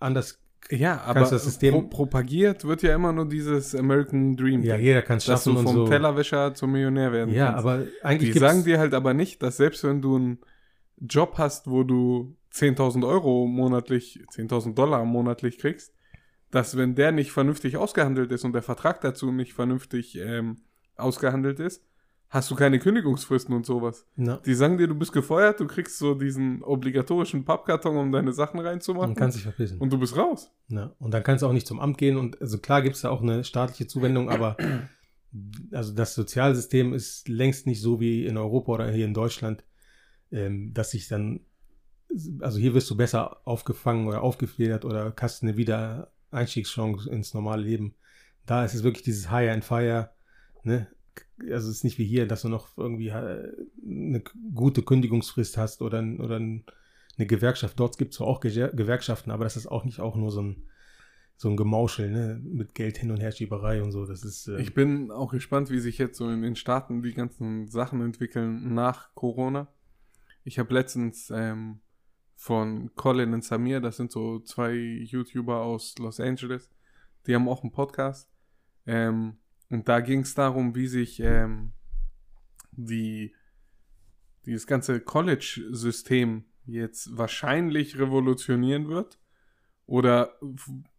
anders, Ja, aber du das System- pro propagiert wird ja immer nur dieses American Dream. ja, jeder kann es dass schaffen du und vom so. Tellerwäscher zum Millionär werden Ja, kannst. aber eigentlich Die sagen dir halt aber nicht, dass selbst wenn du einen Job hast, wo du 10.000 Euro monatlich, 10.000 Dollar monatlich kriegst, dass wenn der nicht vernünftig ausgehandelt ist und der Vertrag dazu nicht vernünftig ähm, ausgehandelt ist, hast du keine Kündigungsfristen und sowas. Na, Die sagen dir, du bist gefeuert, du kriegst so diesen obligatorischen Pappkarton, um deine Sachen reinzumachen man kann sich verpissen. und du bist raus. Ja, und dann kannst du auch nicht zum Amt gehen und also klar gibt es da auch eine staatliche Zuwendung, aber (clears throat) also das Sozialsystem ist längst nicht so wie in Europa oder hier in Deutschland, ähm, dass sich dann, also hier wirst du besser aufgefangen oder aufgefedert oder hast eine Wiedereinstiegschance ins normale Leben. Da ist es wirklich dieses Hire and Fire, ne? Also es ist nicht wie hier, dass du noch irgendwie äh, eine gute Kündigungsfrist hast oder, oder ein, eine Gewerkschaft. Dort gibt es zwar auch Ge Gewerkschaften, aber das ist auch nicht auch nur so ein, so ein Gemauschel, ne? Mit Geld hin und her Schieberei und so. Das ist. Äh, Ich bin auch gespannt, wie sich jetzt so in den Staaten die ganzen Sachen entwickeln nach Corona. Ich habe letztens ähm, von Colin und Samir, das sind so zwei YouTuber aus Los Angeles, die haben auch einen Podcast. Ähm, und da ging es darum, wie sich ähm, die, dieses ganze College-System jetzt wahrscheinlich revolutionieren wird oder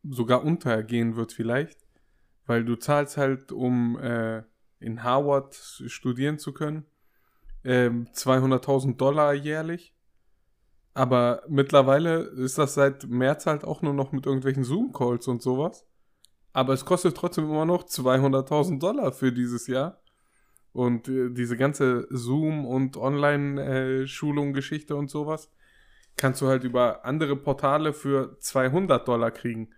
sogar untergehen wird vielleicht, weil du zahlst halt, um äh, in Harvard studieren zu können, ähm, 200.000 Dollar jährlich. Aber mittlerweile ist das seit März halt auch nur noch mit irgendwelchen Zoom-Calls und sowas. Aber es kostet trotzdem immer noch 200.000 Dollar für dieses Jahr. Und äh, diese ganze Zoom- und Online-Schulung-Geschichte und sowas kannst du halt über andere Portale für 200 Dollar kriegen.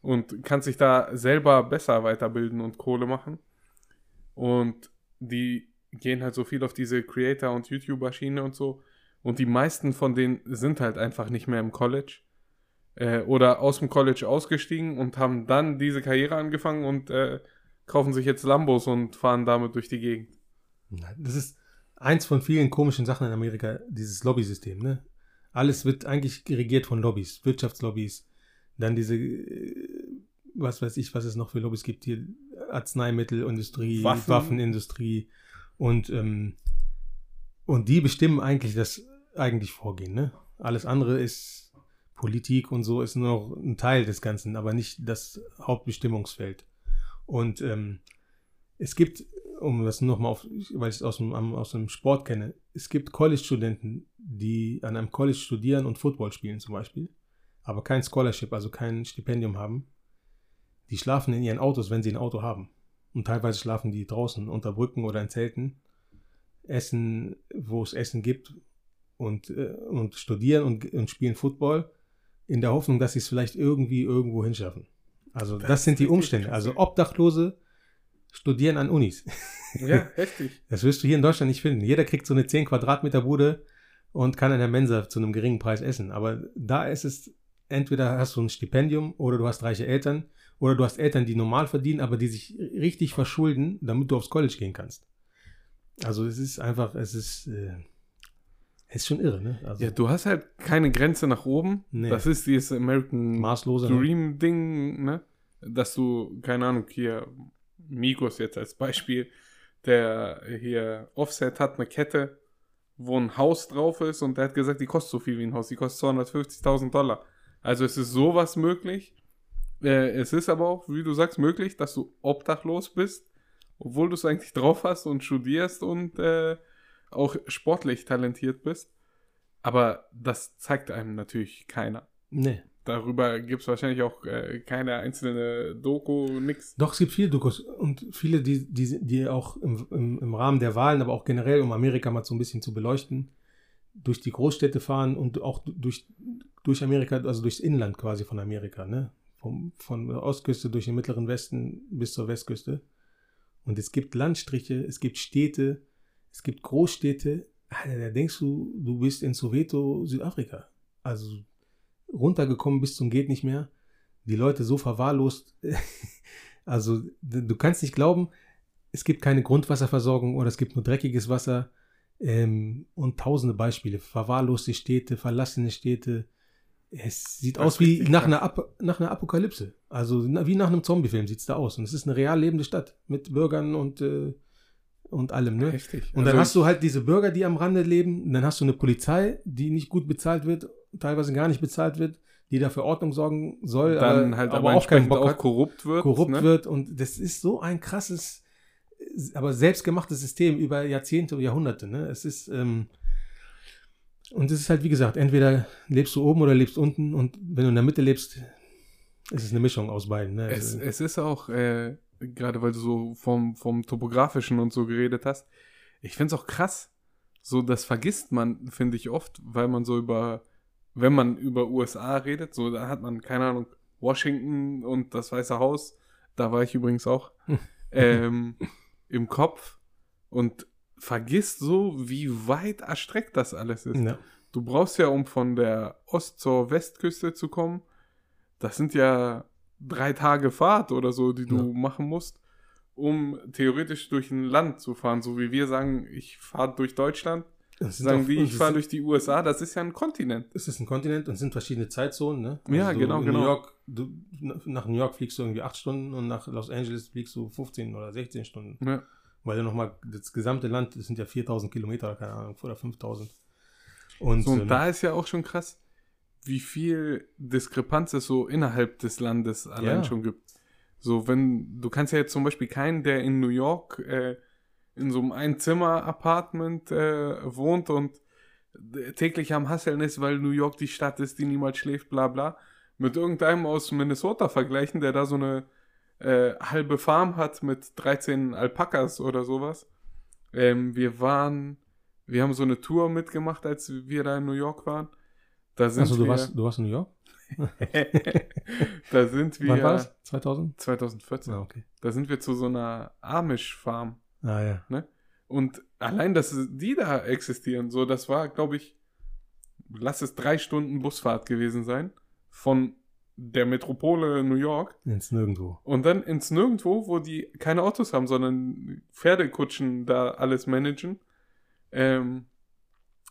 Und kannst dich da selber besser weiterbilden und Kohle machen. Und die gehen halt so viel auf diese Creator- und YouTuber-Schiene und so. Und die meisten von denen sind halt einfach nicht mehr im College. Äh, oder aus dem College ausgestiegen und haben dann diese Karriere angefangen und äh, kaufen sich jetzt Lambos und fahren damit durch die Gegend. Das ist eins von vielen komischen Sachen in Amerika, dieses Lobbysystem. Ne? Alles wird eigentlich regiert von Lobbys, Wirtschaftslobbys. Dann diese, äh, was weiß ich, was es noch für Lobbys gibt hier, Arzneimittelindustrie, Waffen. Waffenindustrie und ähm, und die bestimmen eigentlich das eigentlich vorgehen, ne? Alles andere ist Politik und so ist nur noch ein Teil des Ganzen, aber nicht das Hauptbestimmungsfeld. Und ähm, es gibt, um das nochmal auf, weil ich es aus dem, aus dem Sport kenne, es gibt College-Studenten, die an einem College studieren und Football spielen zum Beispiel, aber kein Scholarship, also kein Stipendium haben. Die schlafen in ihren Autos, wenn sie ein Auto haben. Und teilweise schlafen die draußen unter Brücken oder in Zelten, essen, wo es Essen gibt und, äh, und studieren und, und spielen Football in der Hoffnung, dass sie es vielleicht irgendwie irgendwo hinschaffen. Also das, das sind die Umstände. Also Obdachlose studieren an Unis. (laughs) Ja, (laughs) heftig. Das wirst du hier in Deutschland nicht finden. Jeder kriegt so eine 10 Quadratmeter Bude und kann in der Mensa zu einem geringen Preis essen. Aber da ist es, entweder hast du ein Stipendium oder du hast reiche Eltern oder du hast Eltern, die normal verdienen, aber die sich richtig verschulden, damit du aufs College gehen kannst. Also es ist einfach, es ist, äh, ist schon irre, ne? Also, ja, du hast halt keine Grenze nach oben. Nee. Das ist dieses American maßlose. Ne? Dream Ding, ne? Dass du, keine Ahnung, hier Migos jetzt als Beispiel, der hier Offset hat eine Kette, wo ein Haus drauf ist und der hat gesagt, die kostet so viel wie ein Haus, die kostet 250.000 Dollar. Also es ist sowas möglich. Äh, es ist aber auch, wie du sagst, möglich, dass du obdachlos bist, obwohl du es eigentlich drauf hast und studierst und äh, auch sportlich talentiert bist. Aber das zeigt einem natürlich keiner. Nee. Darüber gibt es wahrscheinlich auch äh, keine einzelne Doku, nix. Doch, es gibt viele Dokus und viele, die, die, die auch im, im, im Rahmen der Wahlen, aber auch generell, um Amerika mal so ein bisschen zu beleuchten, durch die Großstädte fahren und auch durch, durch Amerika, also durchs Inland quasi von Amerika, ne? Vom, von der Ostküste durch den mittleren Westen bis zur Westküste. Und es gibt Landstriche, es gibt Städte, es gibt Großstädte, da denkst du, du bist in Soweto, Südafrika. Also runtergekommen bis zum geht nicht mehr. Die Leute so verwahrlost. (laughs) also du kannst nicht glauben, es gibt keine Grundwasserversorgung oder es gibt nur dreckiges Wasser. Ähm, und tausende Beispiele. Verwahrloste Städte, verlassene Städte. Es sieht das aus wie nach einer, Ap nach einer Apokalypse. Also wie nach einem Zombiefilm sieht es da aus. Und es ist eine real lebende Stadt mit Bürgern und äh, und allem, ne? Richtig. Und dann also hast du halt diese Bürger, die am Rande leben, dann hast du eine Polizei, die nicht gut bezahlt wird, teilweise gar nicht bezahlt wird, die dafür Ordnung sorgen soll, dann aber, halt aber, aber auch keinen Bock auch hat, korrupt wird. korrupt ne? wird und das ist so ein krasses, aber selbstgemachtes System über Jahrzehnte und Jahrhunderte, ne? Es ist ähm, und es ist halt wie gesagt, entweder lebst du oben oder lebst unten und wenn du in der Mitte lebst, ist es eine Mischung aus beiden. Ne? Es, Also, es ist auch, äh, gerade weil du so vom, vom Topografischen und so geredet hast, ich finde es auch krass. So, das vergisst man, finde ich oft, weil man so über, wenn man über USA redet, so, da hat man, keine Ahnung, Washington und das Weiße Haus, da war ich übrigens auch, (laughs) ähm, im Kopf und vergisst so, wie weit erstreckt das alles ist. ja. Du brauchst ja, um von der Ost- zur Westküste zu kommen, das sind ja drei Tage Fahrt oder so, die du Ja. machen musst, um theoretisch durch ein Land zu fahren. So wie wir sagen, ich fahre durch Deutschland, sagen die, ich fahre durch die USA, das ist ja ein Kontinent. es ist ein Kontinent und es sind verschiedene Zeitzonen, ne? Ja, du genau, genau. New York, du, nach New York fliegst du irgendwie acht Stunden und nach Los Angeles fliegst du 15 oder 16 Stunden. Ja. Weil du nochmal, das gesamte Land, das sind ja 4000 Kilometer, keine Ahnung, oder 5000. Und, So, und ähm, da ist ja auch schon krass, wie viel Diskrepanz es so innerhalb des Landes allein Ja. schon gibt. So, wenn, du kannst ja jetzt zum Beispiel keinen, der in New York äh, in so einem Einzimmer-Apartment äh, wohnt und äh, täglich am Hasseln ist, weil New York die Stadt ist, die niemals schläft, bla bla, mit irgendeinem aus Minnesota vergleichen, der da so eine äh, halbe Farm hat mit 13 Alpakas oder sowas. Ähm, wir waren, wir haben so eine Tour mitgemacht, als wir da in New York waren. Da sind also du wir, warst, du warst in New York? (laughs) da sind wir Wann war das? 2000? 2014. Ah, okay. Da sind wir zu so einer Amish-Farm. Ah, ja. Und allein, dass die da existieren, so, das war, glaube ich, lass es drei Stunden Busfahrt gewesen sein von der Metropole New York Ins Nirgendwo. und dann ins Nirgendwo, wo die keine Autos haben, sondern Pferdekutschen da alles managen. Ähm,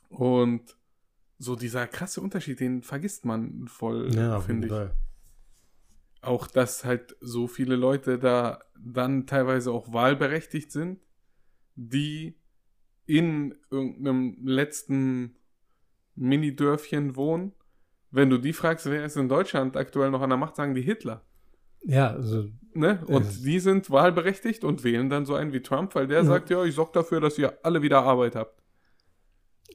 und so dieser krasse Unterschied, den vergisst man voll, Ja, finde ich. Fall. Auch, dass halt so viele Leute da dann teilweise auch wahlberechtigt sind, die in irgendeinem letzten Mini-Dörfchen wohnen. Wenn du die fragst, wer ist in Deutschland aktuell noch an der Macht, sagen die Hitler. Ja, also. Ne? Und Es- die sind wahlberechtigt und wählen dann so einen wie Trump, weil der Ja. sagt, ja, ich sorge dafür, dass ihr alle wieder Arbeit habt.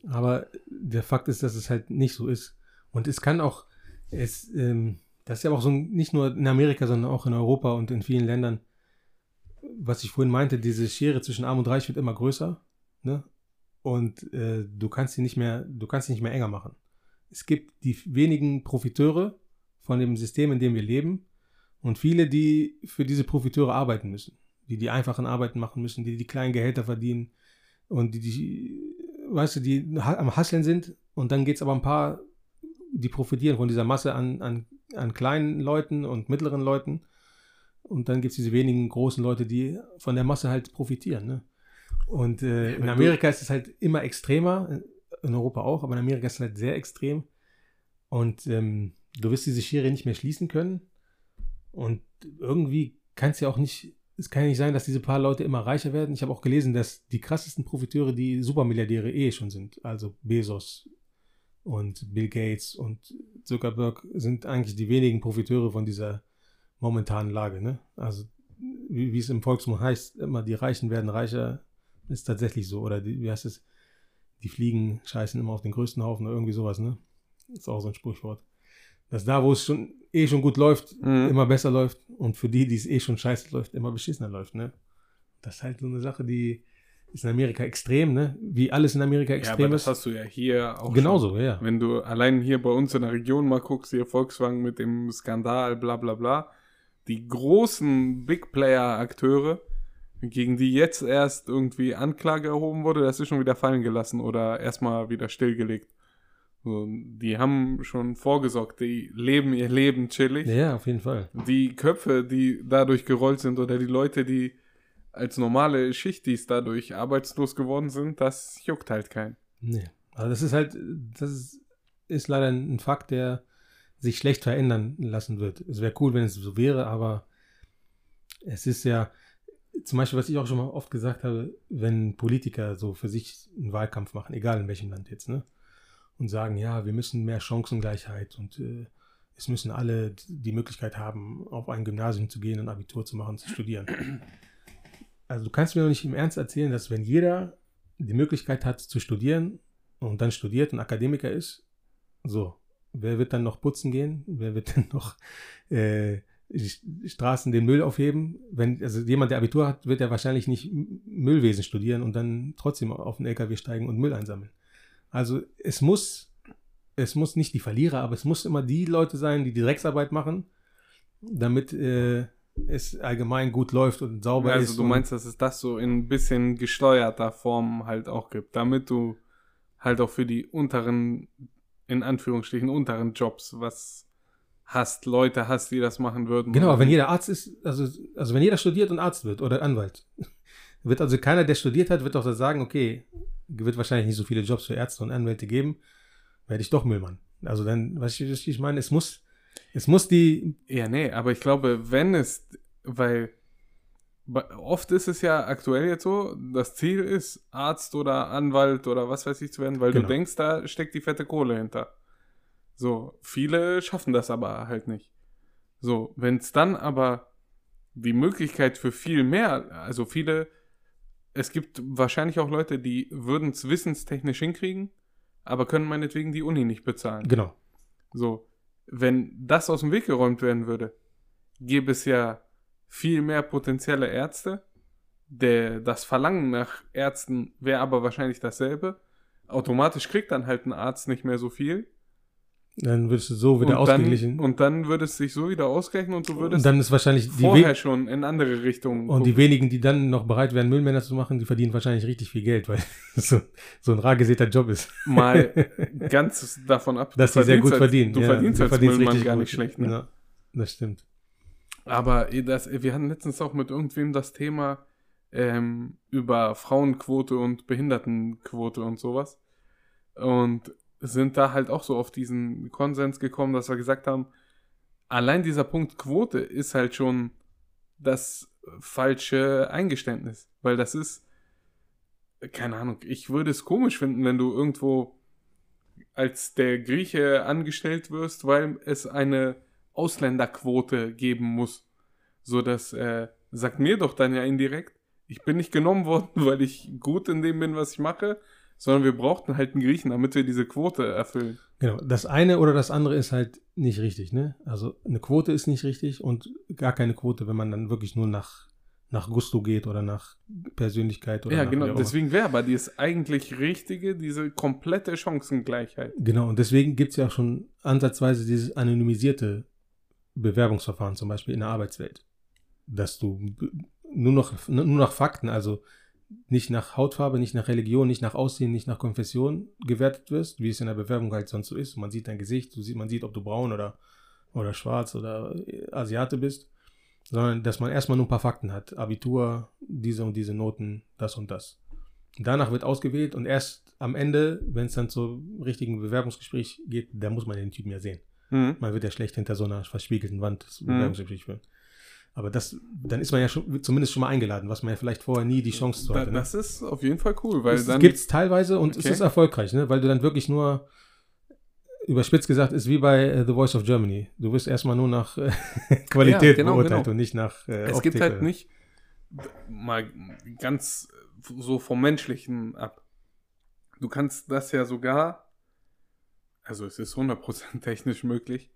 Aber der Fakt ist, dass es halt nicht so ist. Und es kann auch, es, ähm, das ist ja auch so nicht nur in Amerika, sondern auch in Europa und in vielen Ländern, was ich vorhin meinte, diese Schere zwischen Arm und Reich wird immer größer, ne? Und äh, du kannst sie nicht mehr, du kannst sie nicht mehr enger machen. Es gibt die wenigen Profiteure von dem System, in dem wir leben, und viele, die für diese Profiteure arbeiten müssen, die die einfachen Arbeiten machen müssen, die die kleinen Gehälter verdienen und die, die weißt du, die am Hasseln sind und dann geht es aber ein paar, die profitieren von dieser Masse an, an, an kleinen Leuten und mittleren Leuten und dann gibt es diese wenigen großen Leute, die von der Masse halt profitieren. Ne? Und äh, in du- Amerika ist es halt immer extremer, in Europa auch, aber in Amerika ist es halt sehr extrem und ähm, du wirst diese Schere nicht mehr schließen können und irgendwie kann es ja auch nicht, es kann ja nicht sein, dass diese paar Leute immer reicher werden. Ich habe auch gelesen, dass die krassesten Profiteure die Supermilliardäre eh schon sind. Also Bezos und Bill Gates und Zuckerberg sind eigentlich die wenigen Profiteure von dieser momentanen Lage. Ne? Also wie, wie es im Volksmund heißt, immer die Reichen werden reicher, ist tatsächlich so. Oder die, wie heißt es? Die Fliegen scheißen immer auf den größten Haufen oder irgendwie sowas, ne? Ist auch so ein Sprichwort. Dass da, wo es schon eh schon gut läuft, Mhm. immer besser läuft und für die, die es eh schon scheiße läuft, immer beschissener läuft, ne? Das ist halt so eine Sache, die ist in Amerika extrem, ne? Wie alles in Amerika Ja, aber extrem das ist. hast du ja hier auch schon. Genauso, ja. Wenn du allein hier bei uns in der Region mal guckst, hier Volkswagen mit dem Skandal, bla bla bla, die großen Big Player-Akteure, gegen die jetzt erst irgendwie Anklage erhoben wurde, das ist schon wieder fallen gelassen oder erstmal wieder stillgelegt. So, die haben schon vorgesorgt, die leben ihr Leben chillig. Ja, auf jeden Fall. Die Köpfe, die dadurch gerollt sind oder die Leute, die als normale Schichtis dadurch arbeitslos geworden sind, das juckt halt keinen. Nee. Also das ist halt, das ist, ist leider ein Fakt, der sich schlecht verändern lassen wird. Es wäre cool, wenn es so wäre, aber es ist ja, zum Beispiel, was ich auch schon mal oft gesagt habe, wenn Politiker so für sich einen Wahlkampf machen, egal in welchem Land jetzt, ne? Und sagen, ja, wir müssen mehr Chancengleichheit und äh, es müssen alle die Möglichkeit haben, auf ein Gymnasium zu gehen, ein Abitur zu machen, zu studieren. Also du kannst mir doch nicht im Ernst erzählen, dass wenn jeder die Möglichkeit hat zu studieren und dann studiert und Akademiker ist, so, wer wird dann noch putzen gehen? Wer wird dann noch äh, die Straßen den Müll aufheben? Wenn, also jemand, der Abitur hat, wird ja wahrscheinlich nicht Müllwesen studieren und dann trotzdem auf den LKW steigen und Müll einsammeln. Also es muss, es muss nicht die Verlierer, aber es muss immer die Leute sein, die die Drecksarbeit machen, damit äh, es allgemein gut läuft und sauber ist. also du meinst, dass es das so in ein bisschen gesteuerter Form halt auch gibt, damit du halt auch für die unteren, in Anführungsstrichen, unteren Jobs was hast, Leute hast, die das machen würden. Genau, wenn jeder Arzt ist, also, also wenn jeder studiert und Arzt wird oder Anwalt, (laughs) wird also keiner, der studiert hat, wird auch das sagen, okay, wird wahrscheinlich nicht so viele Jobs für Ärzte und Anwälte geben, werde ich doch Müllmann. Also dann, was ich, ich meine, es muss, es muss die, Ja, nee, aber ich glaube, wenn es, weil oft ist es ja aktuell jetzt so, das Ziel ist, Arzt oder Anwalt oder was weiß ich zu werden, weil Genau. du denkst, da steckt die fette Kohle hinter. So, viele schaffen das aber halt nicht. So, wenn es dann aber die Möglichkeit für viel mehr, also viele, es gibt wahrscheinlich auch Leute, die würden es wissenstechnisch hinkriegen, aber können meinetwegen die Uni nicht bezahlen. genau, So, wenn das aus dem Weg geräumt werden würde, gäbe es ja viel mehr potenzielle Ärzte. Der, das Verlangen nach Ärzten wäre aber wahrscheinlich dasselbe. Automatisch kriegt dann halt ein Arzt nicht mehr so viel. Dann würdest du so wieder und, dann, ausgeglichen. und dann würde es sich so wieder ausgleichen und du Und würdest dann ist wahrscheinlich die, vorher schon in andere Richtungen und die gucken. wenigen, die dann noch bereit wären, Müllmänner zu machen, die verdienen wahrscheinlich richtig viel Geld, weil (laughs) so, so ein rar gesäter Job ist. mal (laughs) ganz davon ab, Dass du die sehr gut verdienst verdienen. Als, du Ja, verdienst du als verdienst Müllmann gar gut. nicht schlecht. Ne? Ja, das stimmt. Aber das, wir hatten letztens auch mit irgendwem das Thema ähm, über Frauenquote und Behindertenquote und sowas. Und sind da halt auch so auf diesen Konsens gekommen, dass wir gesagt haben, allein dieser Punkt Quote ist halt schon das falsche Eingeständnis. Weil das ist, keine Ahnung, ich würde es komisch finden, wenn du irgendwo als der Grieche angestellt wirst, weil es eine Ausländerquote geben muss. So dass, äh, sagt mir doch dann ja indirekt, ich bin nicht genommen worden, (laughs) weil ich gut in dem bin, was ich mache, sondern wir brauchten halt einen Griechen, damit wir diese Quote erfüllen. Genau, das eine oder das andere ist halt nicht richtig, ne? Also eine Quote ist nicht richtig und gar keine Quote, wenn man dann wirklich nur nach, nach Gusto geht oder nach Persönlichkeit oder ja, nach genau, deswegen wäre aber das eigentlich Richtige, diese komplette Chancengleichheit. Genau, und deswegen gibt es ja auch schon ansatzweise dieses anonymisierte Bewerbungsverfahren, zum Beispiel in der Arbeitswelt. Dass du nur noch, nur nach Fakten, also nicht nach Hautfarbe, nicht nach Religion, nicht nach Aussehen, nicht nach Konfession gewertet wirst, wie es in der Bewerbung halt sonst so ist. Man sieht dein Gesicht, du sieht, man sieht, ob du braun oder, oder schwarz oder äh, Asiate bist, sondern dass man erstmal nur ein paar Fakten hat. Abitur, diese und diese Noten, das und das. Danach wird ausgewählt und erst am Ende, wenn es dann zum richtigen Bewerbungsgespräch geht, da muss man den Typen ja sehen. Mhm. Man wird ja schlecht hinter so einer verspiegelten Wand das Mhm. Bewerbungsgespräch führen. Aber das, dann ist man ja schon, zumindest schon mal eingeladen, was man ja vielleicht vorher nie die Chance zu hatte. Ne? das ist auf jeden Fall cool, weil Es dann gibt es teilweise und es Okay. ist erfolgreich, ne? weil du dann wirklich nur, überspitzt gesagt, ist wie bei äh, The Voice of Germany. Du wirst erstmal nur nach äh, (laughs) Qualität genau, beurteilt genau. und nicht nach äh, es Optik gibt halt oder- nicht mal ganz so vom Menschlichen ab. Du kannst das ja sogar, also es ist 100% technisch möglich,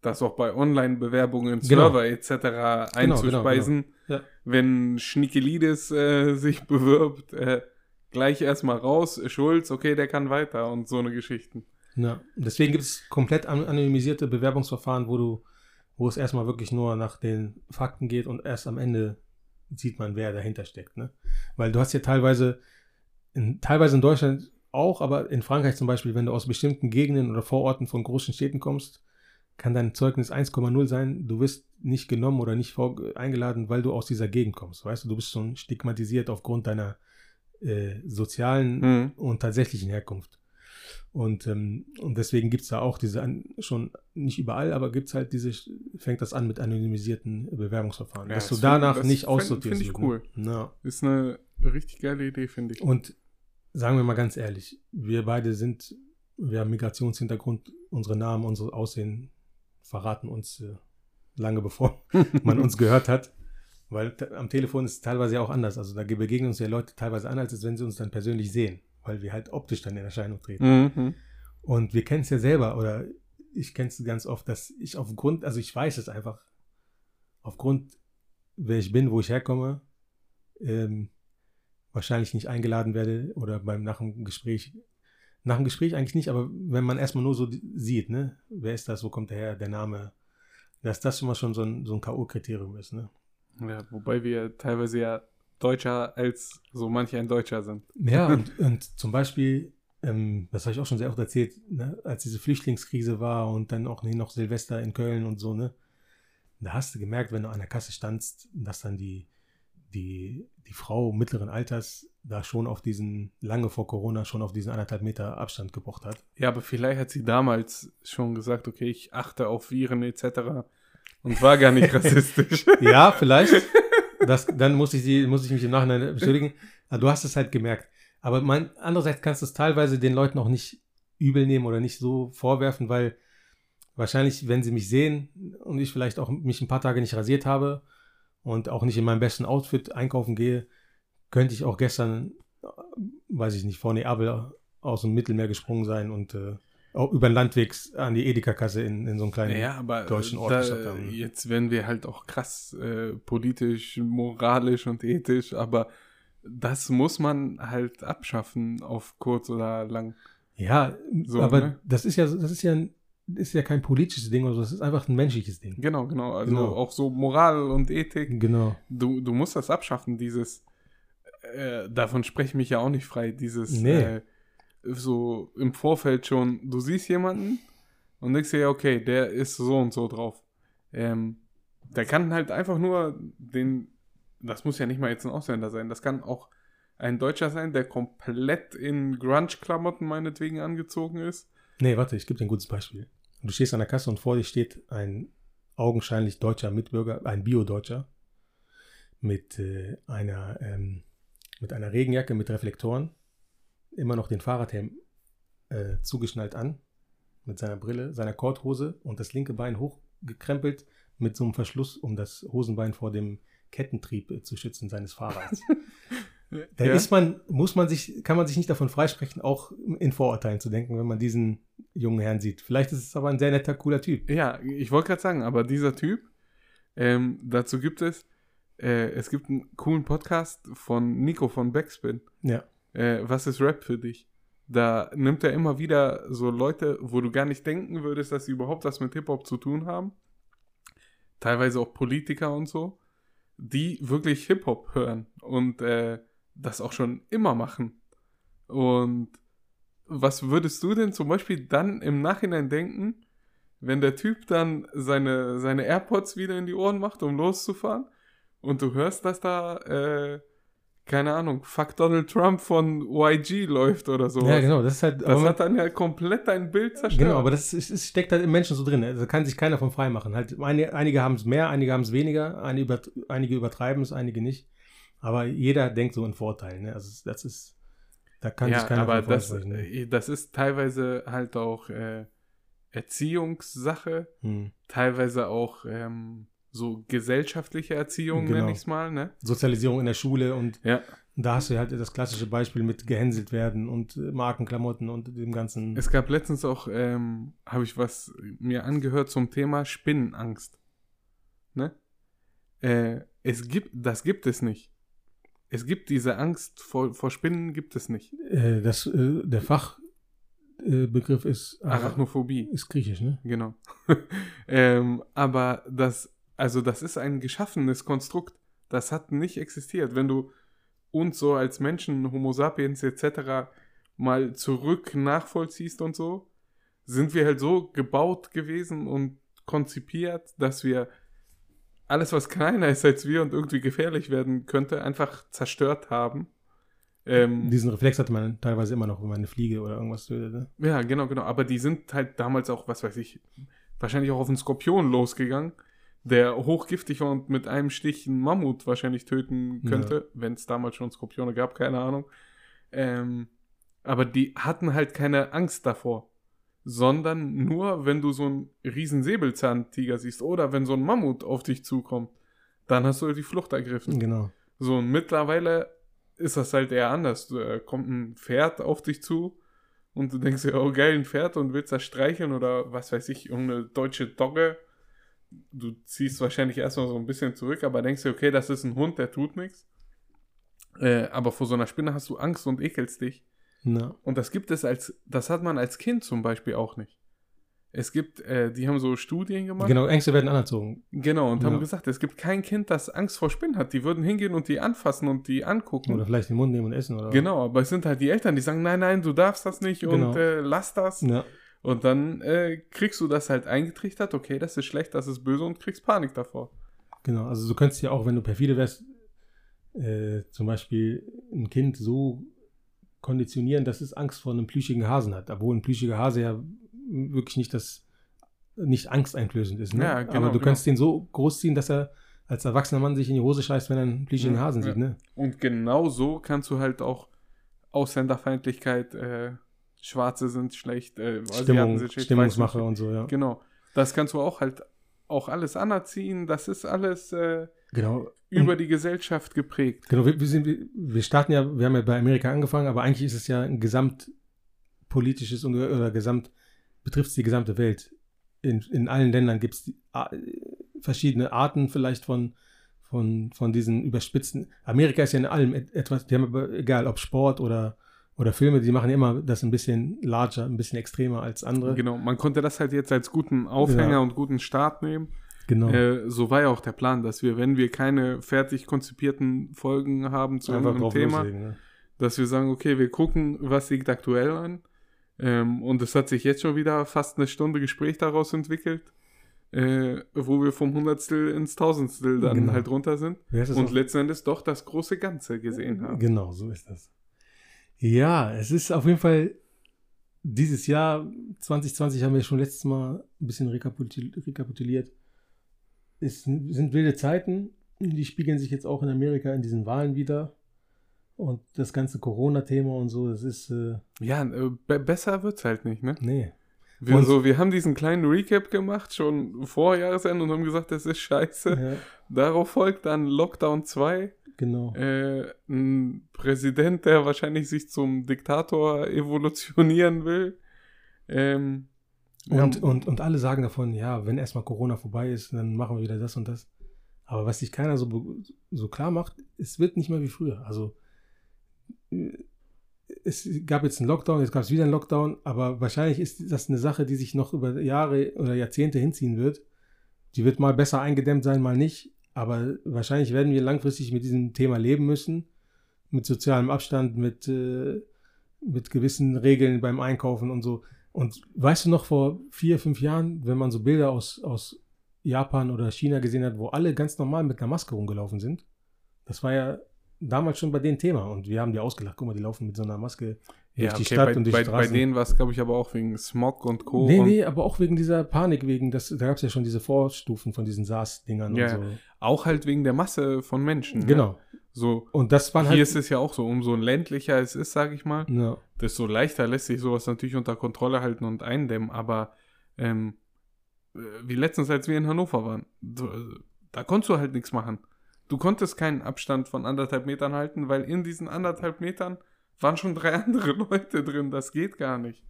das auch bei Online-Bewerbungen, Genau. Server etc. einzuspeisen. Ja. Wenn Schnickelides äh, (laughs) sich bewirbt, äh, gleich erstmal raus, Schulz, okay, der kann weiter und so eine Geschichten. Ja, deswegen gibt es komplett an- anonymisierte Bewerbungsverfahren, wo du, wo es erstmal wirklich nur nach den Fakten geht und erst am Ende sieht man, wer dahinter steckt. Ne? Weil du hast ja teilweise, in, teilweise in Deutschland auch, aber in Frankreich zum Beispiel, wenn du aus bestimmten Gegenden oder Vororten von großen Städten kommst, kann dein Zeugnis 1,0 sein. Du wirst nicht genommen oder nicht eingeladen, weil du aus dieser Gegend kommst. Weißt du, du bist schon stigmatisiert aufgrund deiner äh, sozialen Mhm. und tatsächlichen Herkunft. Und, ähm, und deswegen gibt es da auch diese, schon nicht überall, aber gibt es halt diese, fängt das an mit anonymisierten Bewerbungsverfahren. Ja, dass du das danach find- das nicht aussortierst. find ich Ne? Ja. Ist eine richtig geile Idee, finde ich. Und sagen wir mal ganz ehrlich, wir beide sind, wir haben Migrationshintergrund, unsere Namen, unser Aussehen verraten uns äh, lange bevor (laughs) man uns gehört hat. Weil am Telefon ist es teilweise ja auch anders. Also da begegnen uns ja Leute teilweise anders, als wenn sie uns dann persönlich sehen, weil wir halt optisch dann in Erscheinung treten. Mhm. Und wir kennen es ja selber, oder ich kenne es ganz oft, dass ich aufgrund, also ich weiß es einfach, aufgrund, wer ich bin, wo ich herkomme, ähm, wahrscheinlich nicht eingeladen werde oder beim nach dem Gespräch, nach dem Gespräch eigentlich nicht, aber wenn man erstmal nur so sieht, ne, wer ist das, wo kommt der her, der Name, dass das schon mal schon so ein, so ein K.O.-Kriterium ist, ne? Ja, wobei wir teilweise ja Deutscher als so manch ein Deutscher sind. Ja, (laughs) und, und zum Beispiel, ähm, das habe ich auch schon sehr oft erzählt, ne, als diese Flüchtlingskrise war und dann auch noch Silvester in Köln und so, ne? Da hast du gemerkt, wenn du an der Kasse standst, dass dann die, die, die Frau mittleren Alters da schon auf diesen, lange vor Corona, schon auf diesen anderthalb Meter Abstand gepocht hat. Ja, aber vielleicht hat sie damals schon gesagt, okay, ich achte auf Viren etc. und war gar nicht (laughs) rassistisch. Ja, vielleicht. Das, dann muss ich, sie, muss ich mich im Nachhinein beschuldigen. Aber du hast es halt gemerkt. Aber mein, andererseits kannst du es teilweise den Leuten auch nicht übel nehmen oder nicht so vorwerfen, weil wahrscheinlich, wenn sie mich sehen und ich vielleicht auch mich ein paar Tage nicht rasiert habe und auch nicht in meinem besten Outfit einkaufen gehe, könnte ich auch gestern, äh, weiß ich nicht, vor Neapel aus dem Mittelmeer gesprungen sein und äh, auch über den Landweg an die Edeka-Kasse in, in so einem kleinen Ja, aber deutschen Ort da, haben. jetzt werden wir halt auch krass äh, politisch, moralisch und ethisch, aber das muss man halt abschaffen auf kurz oder lang. Ja, So, aber ne? das ist ja, das ist ja, ein- ist ja kein politisches Ding oder so, das ist einfach ein menschliches Ding. Genau, genau. Also Genau. auch so Moral und Ethik. Genau. Du, du musst das abschaffen, dieses, äh, davon spreche ich mich ja auch nicht frei, dieses, Nee. äh, so im Vorfeld schon, du siehst jemanden und denkst dir, ja, okay, der ist so und so drauf. Ähm, der kann halt einfach nur den, das muss ja nicht mal jetzt ein Ausländer sein, das kann auch ein Deutscher sein, der komplett in Grunge-Klamotten meinetwegen angezogen ist. Nee, warte, ich gebe dir ein gutes Beispiel. Du stehst an der Kasse und vor dir steht ein augenscheinlich deutscher Mitbürger, ein Bio-Deutscher, mit äh, einer, ähm, mit einer Regenjacke mit Reflektoren, immer noch den Fahrradhelm äh, zugeschnallt an, mit seiner Brille, seiner Korthose und das linke Bein hochgekrempelt mit so einem Verschluss, um das Hosenbein vor dem Kettentrieb äh, zu schützen seines Fahrrads. (laughs) Da Ja. ist man, muss man sich, kann man sich nicht davon freisprechen, auch in Vorurteilen zu denken, wenn man diesen jungen Herrn sieht. Vielleicht ist es aber ein sehr netter, cooler Typ. Ja, ich wollte gerade sagen, aber dieser Typ, ähm, dazu gibt es, äh, es gibt einen coolen Podcast von Nico von Backspin. Ja. Äh, was ist Rap für dich? Da nimmt er immer wieder so Leute, wo du gar nicht denken würdest, dass sie überhaupt was mit Hip-Hop zu tun haben. Teilweise auch Politiker und so, die wirklich Hip-Hop hören und äh, das auch schon immer machen. Und was würdest du denn zum Beispiel dann im Nachhinein denken, wenn der Typ dann seine, seine AirPods wieder in die Ohren macht, um loszufahren und du hörst, dass da, äh, keine Ahnung, Fuck Donald Trump von YG läuft oder so. Ja, genau. Das ist halt. Das hat dann ja komplett dein Bild zerstört. Genau, aber das ist, es steckt halt im Menschen so drin. Also kann sich keiner von frei machen. Halt, einige, einige haben es mehr, einige haben es weniger, einige, über, einige übertreiben es, einige nicht. Aber jeder denkt so in Vorteilen. Ne? Also das ist, da kann ja, sich keiner aber das. Ne? äh, das ist teilweise halt auch äh, Erziehungssache, Hm. teilweise auch ähm, so gesellschaftliche Erziehung, Genau. nenne ich es mal, ne? Sozialisierung in der Schule und Ja. da hast du halt das klassische Beispiel mit gehänselt werden und äh, Markenklamotten und dem ganzen. Es gab letztens auch, ähm, habe ich was mir angehört zum Thema Spinnenangst. Ne? Äh, es gibt, das gibt es nicht. Es gibt diese Angst vor, vor Spinnen, gibt es nicht. äh, das, äh, der Fachbegriff äh, ist, Arachnophobie, ist griechisch, ne? genau. (laughs) ähm, aber das, also das ist ein geschaffenes Konstrukt. Das hat nicht existiert. Wenn du uns so als Menschen, Homo sapiens etc. mal zurück nachvollziehst und so, sind wir halt so gebaut gewesen und konzipiert, dass wir alles, was kleiner ist als wir und irgendwie gefährlich werden könnte, einfach zerstört haben. Ähm, Diesen Reflex hatte man teilweise immer noch, wenn man eine Fliege oder irgendwas tötet. Ne? ja, genau, genau. Aber die sind halt damals auch, was weiß ich, wahrscheinlich auch auf einen Skorpion losgegangen, der hochgiftig war und mit einem Stich einen Mammut wahrscheinlich töten könnte, wenn es damals schon Skorpione gab, keine Ahnung. Ähm, aber die hatten halt keine Angst davor. Sondern nur, wenn du so einen riesen Säbelzahntiger siehst oder wenn so ein Mammut auf dich zukommt, dann hast du die Flucht ergriffen. Genau. So, und mittlerweile ist das halt eher anders. Da kommt ein Pferd auf dich zu und du denkst dir, oh geil, ein Pferd und willst das streicheln oder was weiß ich, irgendeine deutsche Dogge. Du ziehst wahrscheinlich erstmal so ein bisschen zurück, aber denkst dir, okay, das ist ein Hund, der tut nichts. Äh, aber vor so einer Spinne hast du Angst und ekelst dich. Na, Und das gibt es als, das hat man als Kind zum Beispiel auch nicht. Es gibt, äh, die haben so Studien gemacht. genau, Ängste werden anerzogen. Genau, und Ja. haben gesagt, es gibt kein Kind, das Angst vor Spinnen hat. Die würden hingehen und die anfassen und die angucken. Oder vielleicht den Mund nehmen und essen. Oder Genau, aber es sind halt die Eltern, die sagen, nein, nein, du darfst das nicht Genau. und äh, lass das. Ja, Und dann äh, kriegst du das halt eingetrichtert, okay, das ist schlecht, das ist böse und kriegst Panik davor. genau. Also du könntest ja auch, wenn du perfide wärst, äh, zum Beispiel ein Kind so konditionieren, dass es Angst vor einem plüschigen Hasen hat. Obwohl ein plüschiger Hase ja wirklich nicht das nicht angsteinflößend ist. Ne? Ja, genau, Aber du genau. könntest den so großziehen, dass er als erwachsener Mann sich in die Hose scheißt, wenn er einen plüschigen Ja, Hasen ja. sieht. Ne? Und genau so kannst du halt auch Ausländerfeindlichkeit, äh, Schwarze sind schlecht, äh, Stimmung, schlecht, Stimmungsmache und so, ja. Genau. Das kannst du auch halt auch alles anerziehen. Das ist alles äh, Genau. über die Gesellschaft geprägt. Genau, wir, wir, sind, wir- starten ja, wir haben ja bei Amerika angefangen, aber eigentlich ist es ja ein gesamtpolitisches und, oder gesamt, betrifft es die gesamte Welt. In, in allen Ländern gibt es verschiedene Arten vielleicht von, von, von diesen überspitzten. Amerika ist ja in allem et- etwas, die haben aber, egal ob Sport oder, oder Filme, die machen immer das ein bisschen larger, ein bisschen extremer als andere. Genau, man konnte das halt jetzt als guten Aufhänger Ja. und guten Start nehmen. Genau. Äh, so war ja auch der Plan, dass wir, wenn wir keine fertig konzipierten Folgen haben zu Einfach irgendeinem Thema, loslegen. Ne? dass wir sagen, okay, wir gucken, was liegt aktuell an. Ähm, und es hat sich jetzt schon wieder fast eine Stunde Gespräch daraus entwickelt, äh, wo wir vom Hundertstel ins Tausendstel dann Genau. halt runter sind und letzten Endes doch das große Ganze gesehen haben. Genau, so ist das. Ja, es ist auf jeden Fall dieses Jahr 2020 haben wir schon letztes Mal ein bisschen rekapitul rekapituliert. Es sind wilde Zeiten, die spiegeln sich jetzt auch in Amerika in diesen Wahlen wieder. Und das ganze Corona-Thema und so, das ist, äh, Ja, äh, be besser wird's halt nicht, ne? nee. Wir, Und- so, wir haben diesen kleinen Recap gemacht, schon vor Jahresende und haben gesagt, das ist scheiße. Ja, Darauf folgt dann Lockdown 2. genau. Äh, ein Präsident, der wahrscheinlich sich zum Diktator evolutionieren will. Ähm, Und, haben- und, und alle sagen davon, ja, wenn erstmal Corona vorbei ist, dann machen wir wieder das und das. Aber was sich keiner so, so klar macht, es wird nicht mehr wie früher. Also äh, es gab jetzt einen Lockdown, jetzt gab es wieder einen Lockdown, aber wahrscheinlich ist das eine Sache, die sich noch über Jahre oder Jahrzehnte hinziehen wird. Die wird mal besser eingedämmt sein, mal nicht. Aber wahrscheinlich werden wir langfristig mit diesem Thema leben müssen. Mit sozialem Abstand, mit, äh, mit gewissen Regeln beim Einkaufen und so. Und weißt du noch, vor vier, fünf Jahren, wenn man so Bilder aus, aus Japan oder China gesehen hat, wo alle ganz normal mit einer Maske rumgelaufen sind, das war ja damals schon bei denen Thema. Und wir haben die ausgelacht. Guck mal, die laufen mit so einer Maske ja, die okay, Stadt bei, und bei, die bei Straßen. denen war es, glaube ich, aber auch wegen Smog und Co. nee, nee, aber auch wegen dieser Panik, wegen, das, da gab es ja schon diese Vorstufen von diesen SARS-Dingern Ja, und so. Auch halt wegen der Masse von Menschen. Ne? Genau. So, Und das waren hier halt. ist es ja auch so, umso ländlicher es ist, sage ich mal, ja, desto leichter lässt sich sowas natürlich unter Kontrolle halten und eindämmen. Aber ähm, äh, wie letztens, als wir in Hannover waren, äh, da konntest du halt nichts machen. Du konntest keinen Abstand von anderthalb Metern halten, weil in diesen anderthalb Metern waren schon drei (laughs) andere Leute drin. Das geht gar nicht.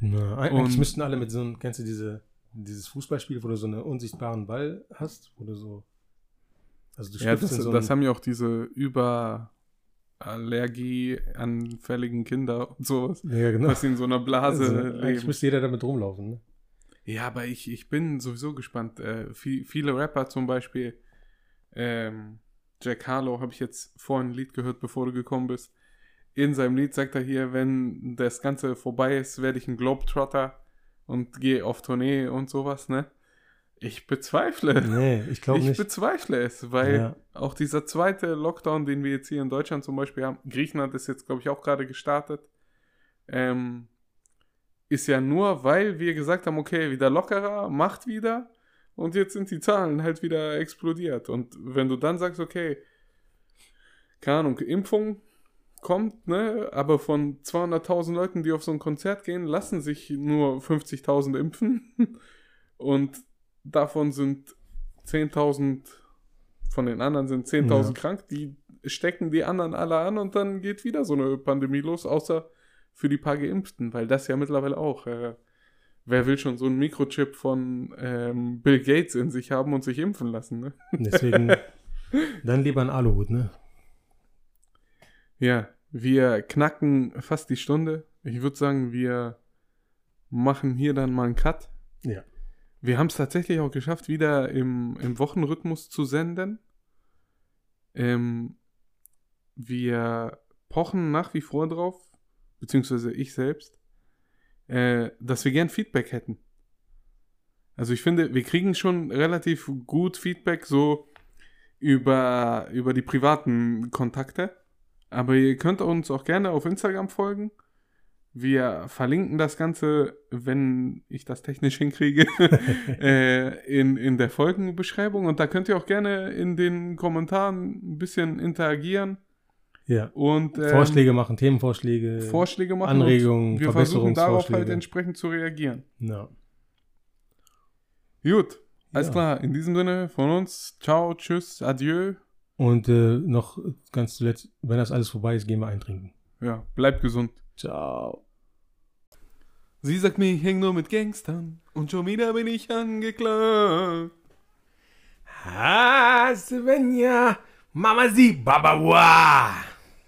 na, eigentlich Und- müssten alle mit so einem, kennst du diese, dieses Fußballspiel, wo du so einen unsichtbaren Ball hast, wo du so. Also du Ja, das, so das haben ja auch diese überallergieanfälligen Kinder und sowas, Ja, genau. sie in so einer Blase Also, eigentlich leben. müsste jeder damit rumlaufen, ne? Ja, aber ich, ich bin sowieso gespannt. Äh, viel, viele Rapper zum Beispiel, ähm, Jack Harlow, habe ich jetzt vorhin ein Lied gehört, bevor du gekommen bist. In seinem Lied sagt er hier, wenn das Ganze vorbei ist, werde ich ein Globetrotter und gehe auf Tournee und sowas, ne? Ich bezweifle. Nee, ich glaube ich nicht. bezweifle es, weil Ja. auch dieser zweite Lockdown, den wir jetzt hier in Deutschland zum Beispiel haben, Griechenland ist jetzt, glaube ich, auch gerade gestartet, ähm, ist ja nur, weil wir gesagt haben, okay, wieder lockerer, macht wieder und jetzt sind die Zahlen halt wieder explodiert. Und wenn du dann sagst, okay, keine Ahnung, Impfung kommt, ne, aber von 200.000 Leuten, die auf so ein Konzert gehen, lassen sich nur 50.000 impfen (laughs) und davon sind 10.000 von den anderen sind 10.000 Ja. krank, die stecken die anderen alle an und dann geht wieder so eine Pandemie los, außer für die paar Geimpften, weil das ja mittlerweile auch, äh, wer will schon so einen Mikrochip von ähm, Bill Gates in sich haben und sich impfen lassen, ne? Deswegen (laughs) dann lieber ein Aluhut, ne? Ja, wir knacken fast die Stunde. Ich würde sagen, wir machen hier dann mal einen Cut. Ja. Wir haben es tatsächlich auch geschafft, wieder im, im Wochenrhythmus zu senden. Ähm, wir pochen nach wie vor drauf, beziehungsweise ich selbst, äh, dass wir gern Feedback hätten. Also ich finde, wir kriegen schon relativ gut Feedback so über, über die privaten Kontakte. Aber ihr könnt uns auch gerne auf Instagram folgen. Wir verlinken das Ganze, wenn ich das technisch hinkriege, (laughs) äh, in, in der Folgenbeschreibung. Und da könnt ihr auch gerne in den Kommentaren ein bisschen interagieren Ja. und ähm, Vorschläge machen, Themenvorschläge, Vorschläge machen. Anregungen, wir versuchen darauf halt entsprechend zu reagieren. Ja. Gut, alles Ja. klar. In diesem Sinne von uns, ciao, tschüss, adieu. Und äh, noch ganz zuletzt, wenn das alles vorbei ist, gehen wir eintrinken. Ja, bleibt gesund. Ciao. Sie sagt mir, ich häng nur mit Gangstern und schon wieder bin ich angeklagt. Ah, Svenja, Mama sie, Babawa.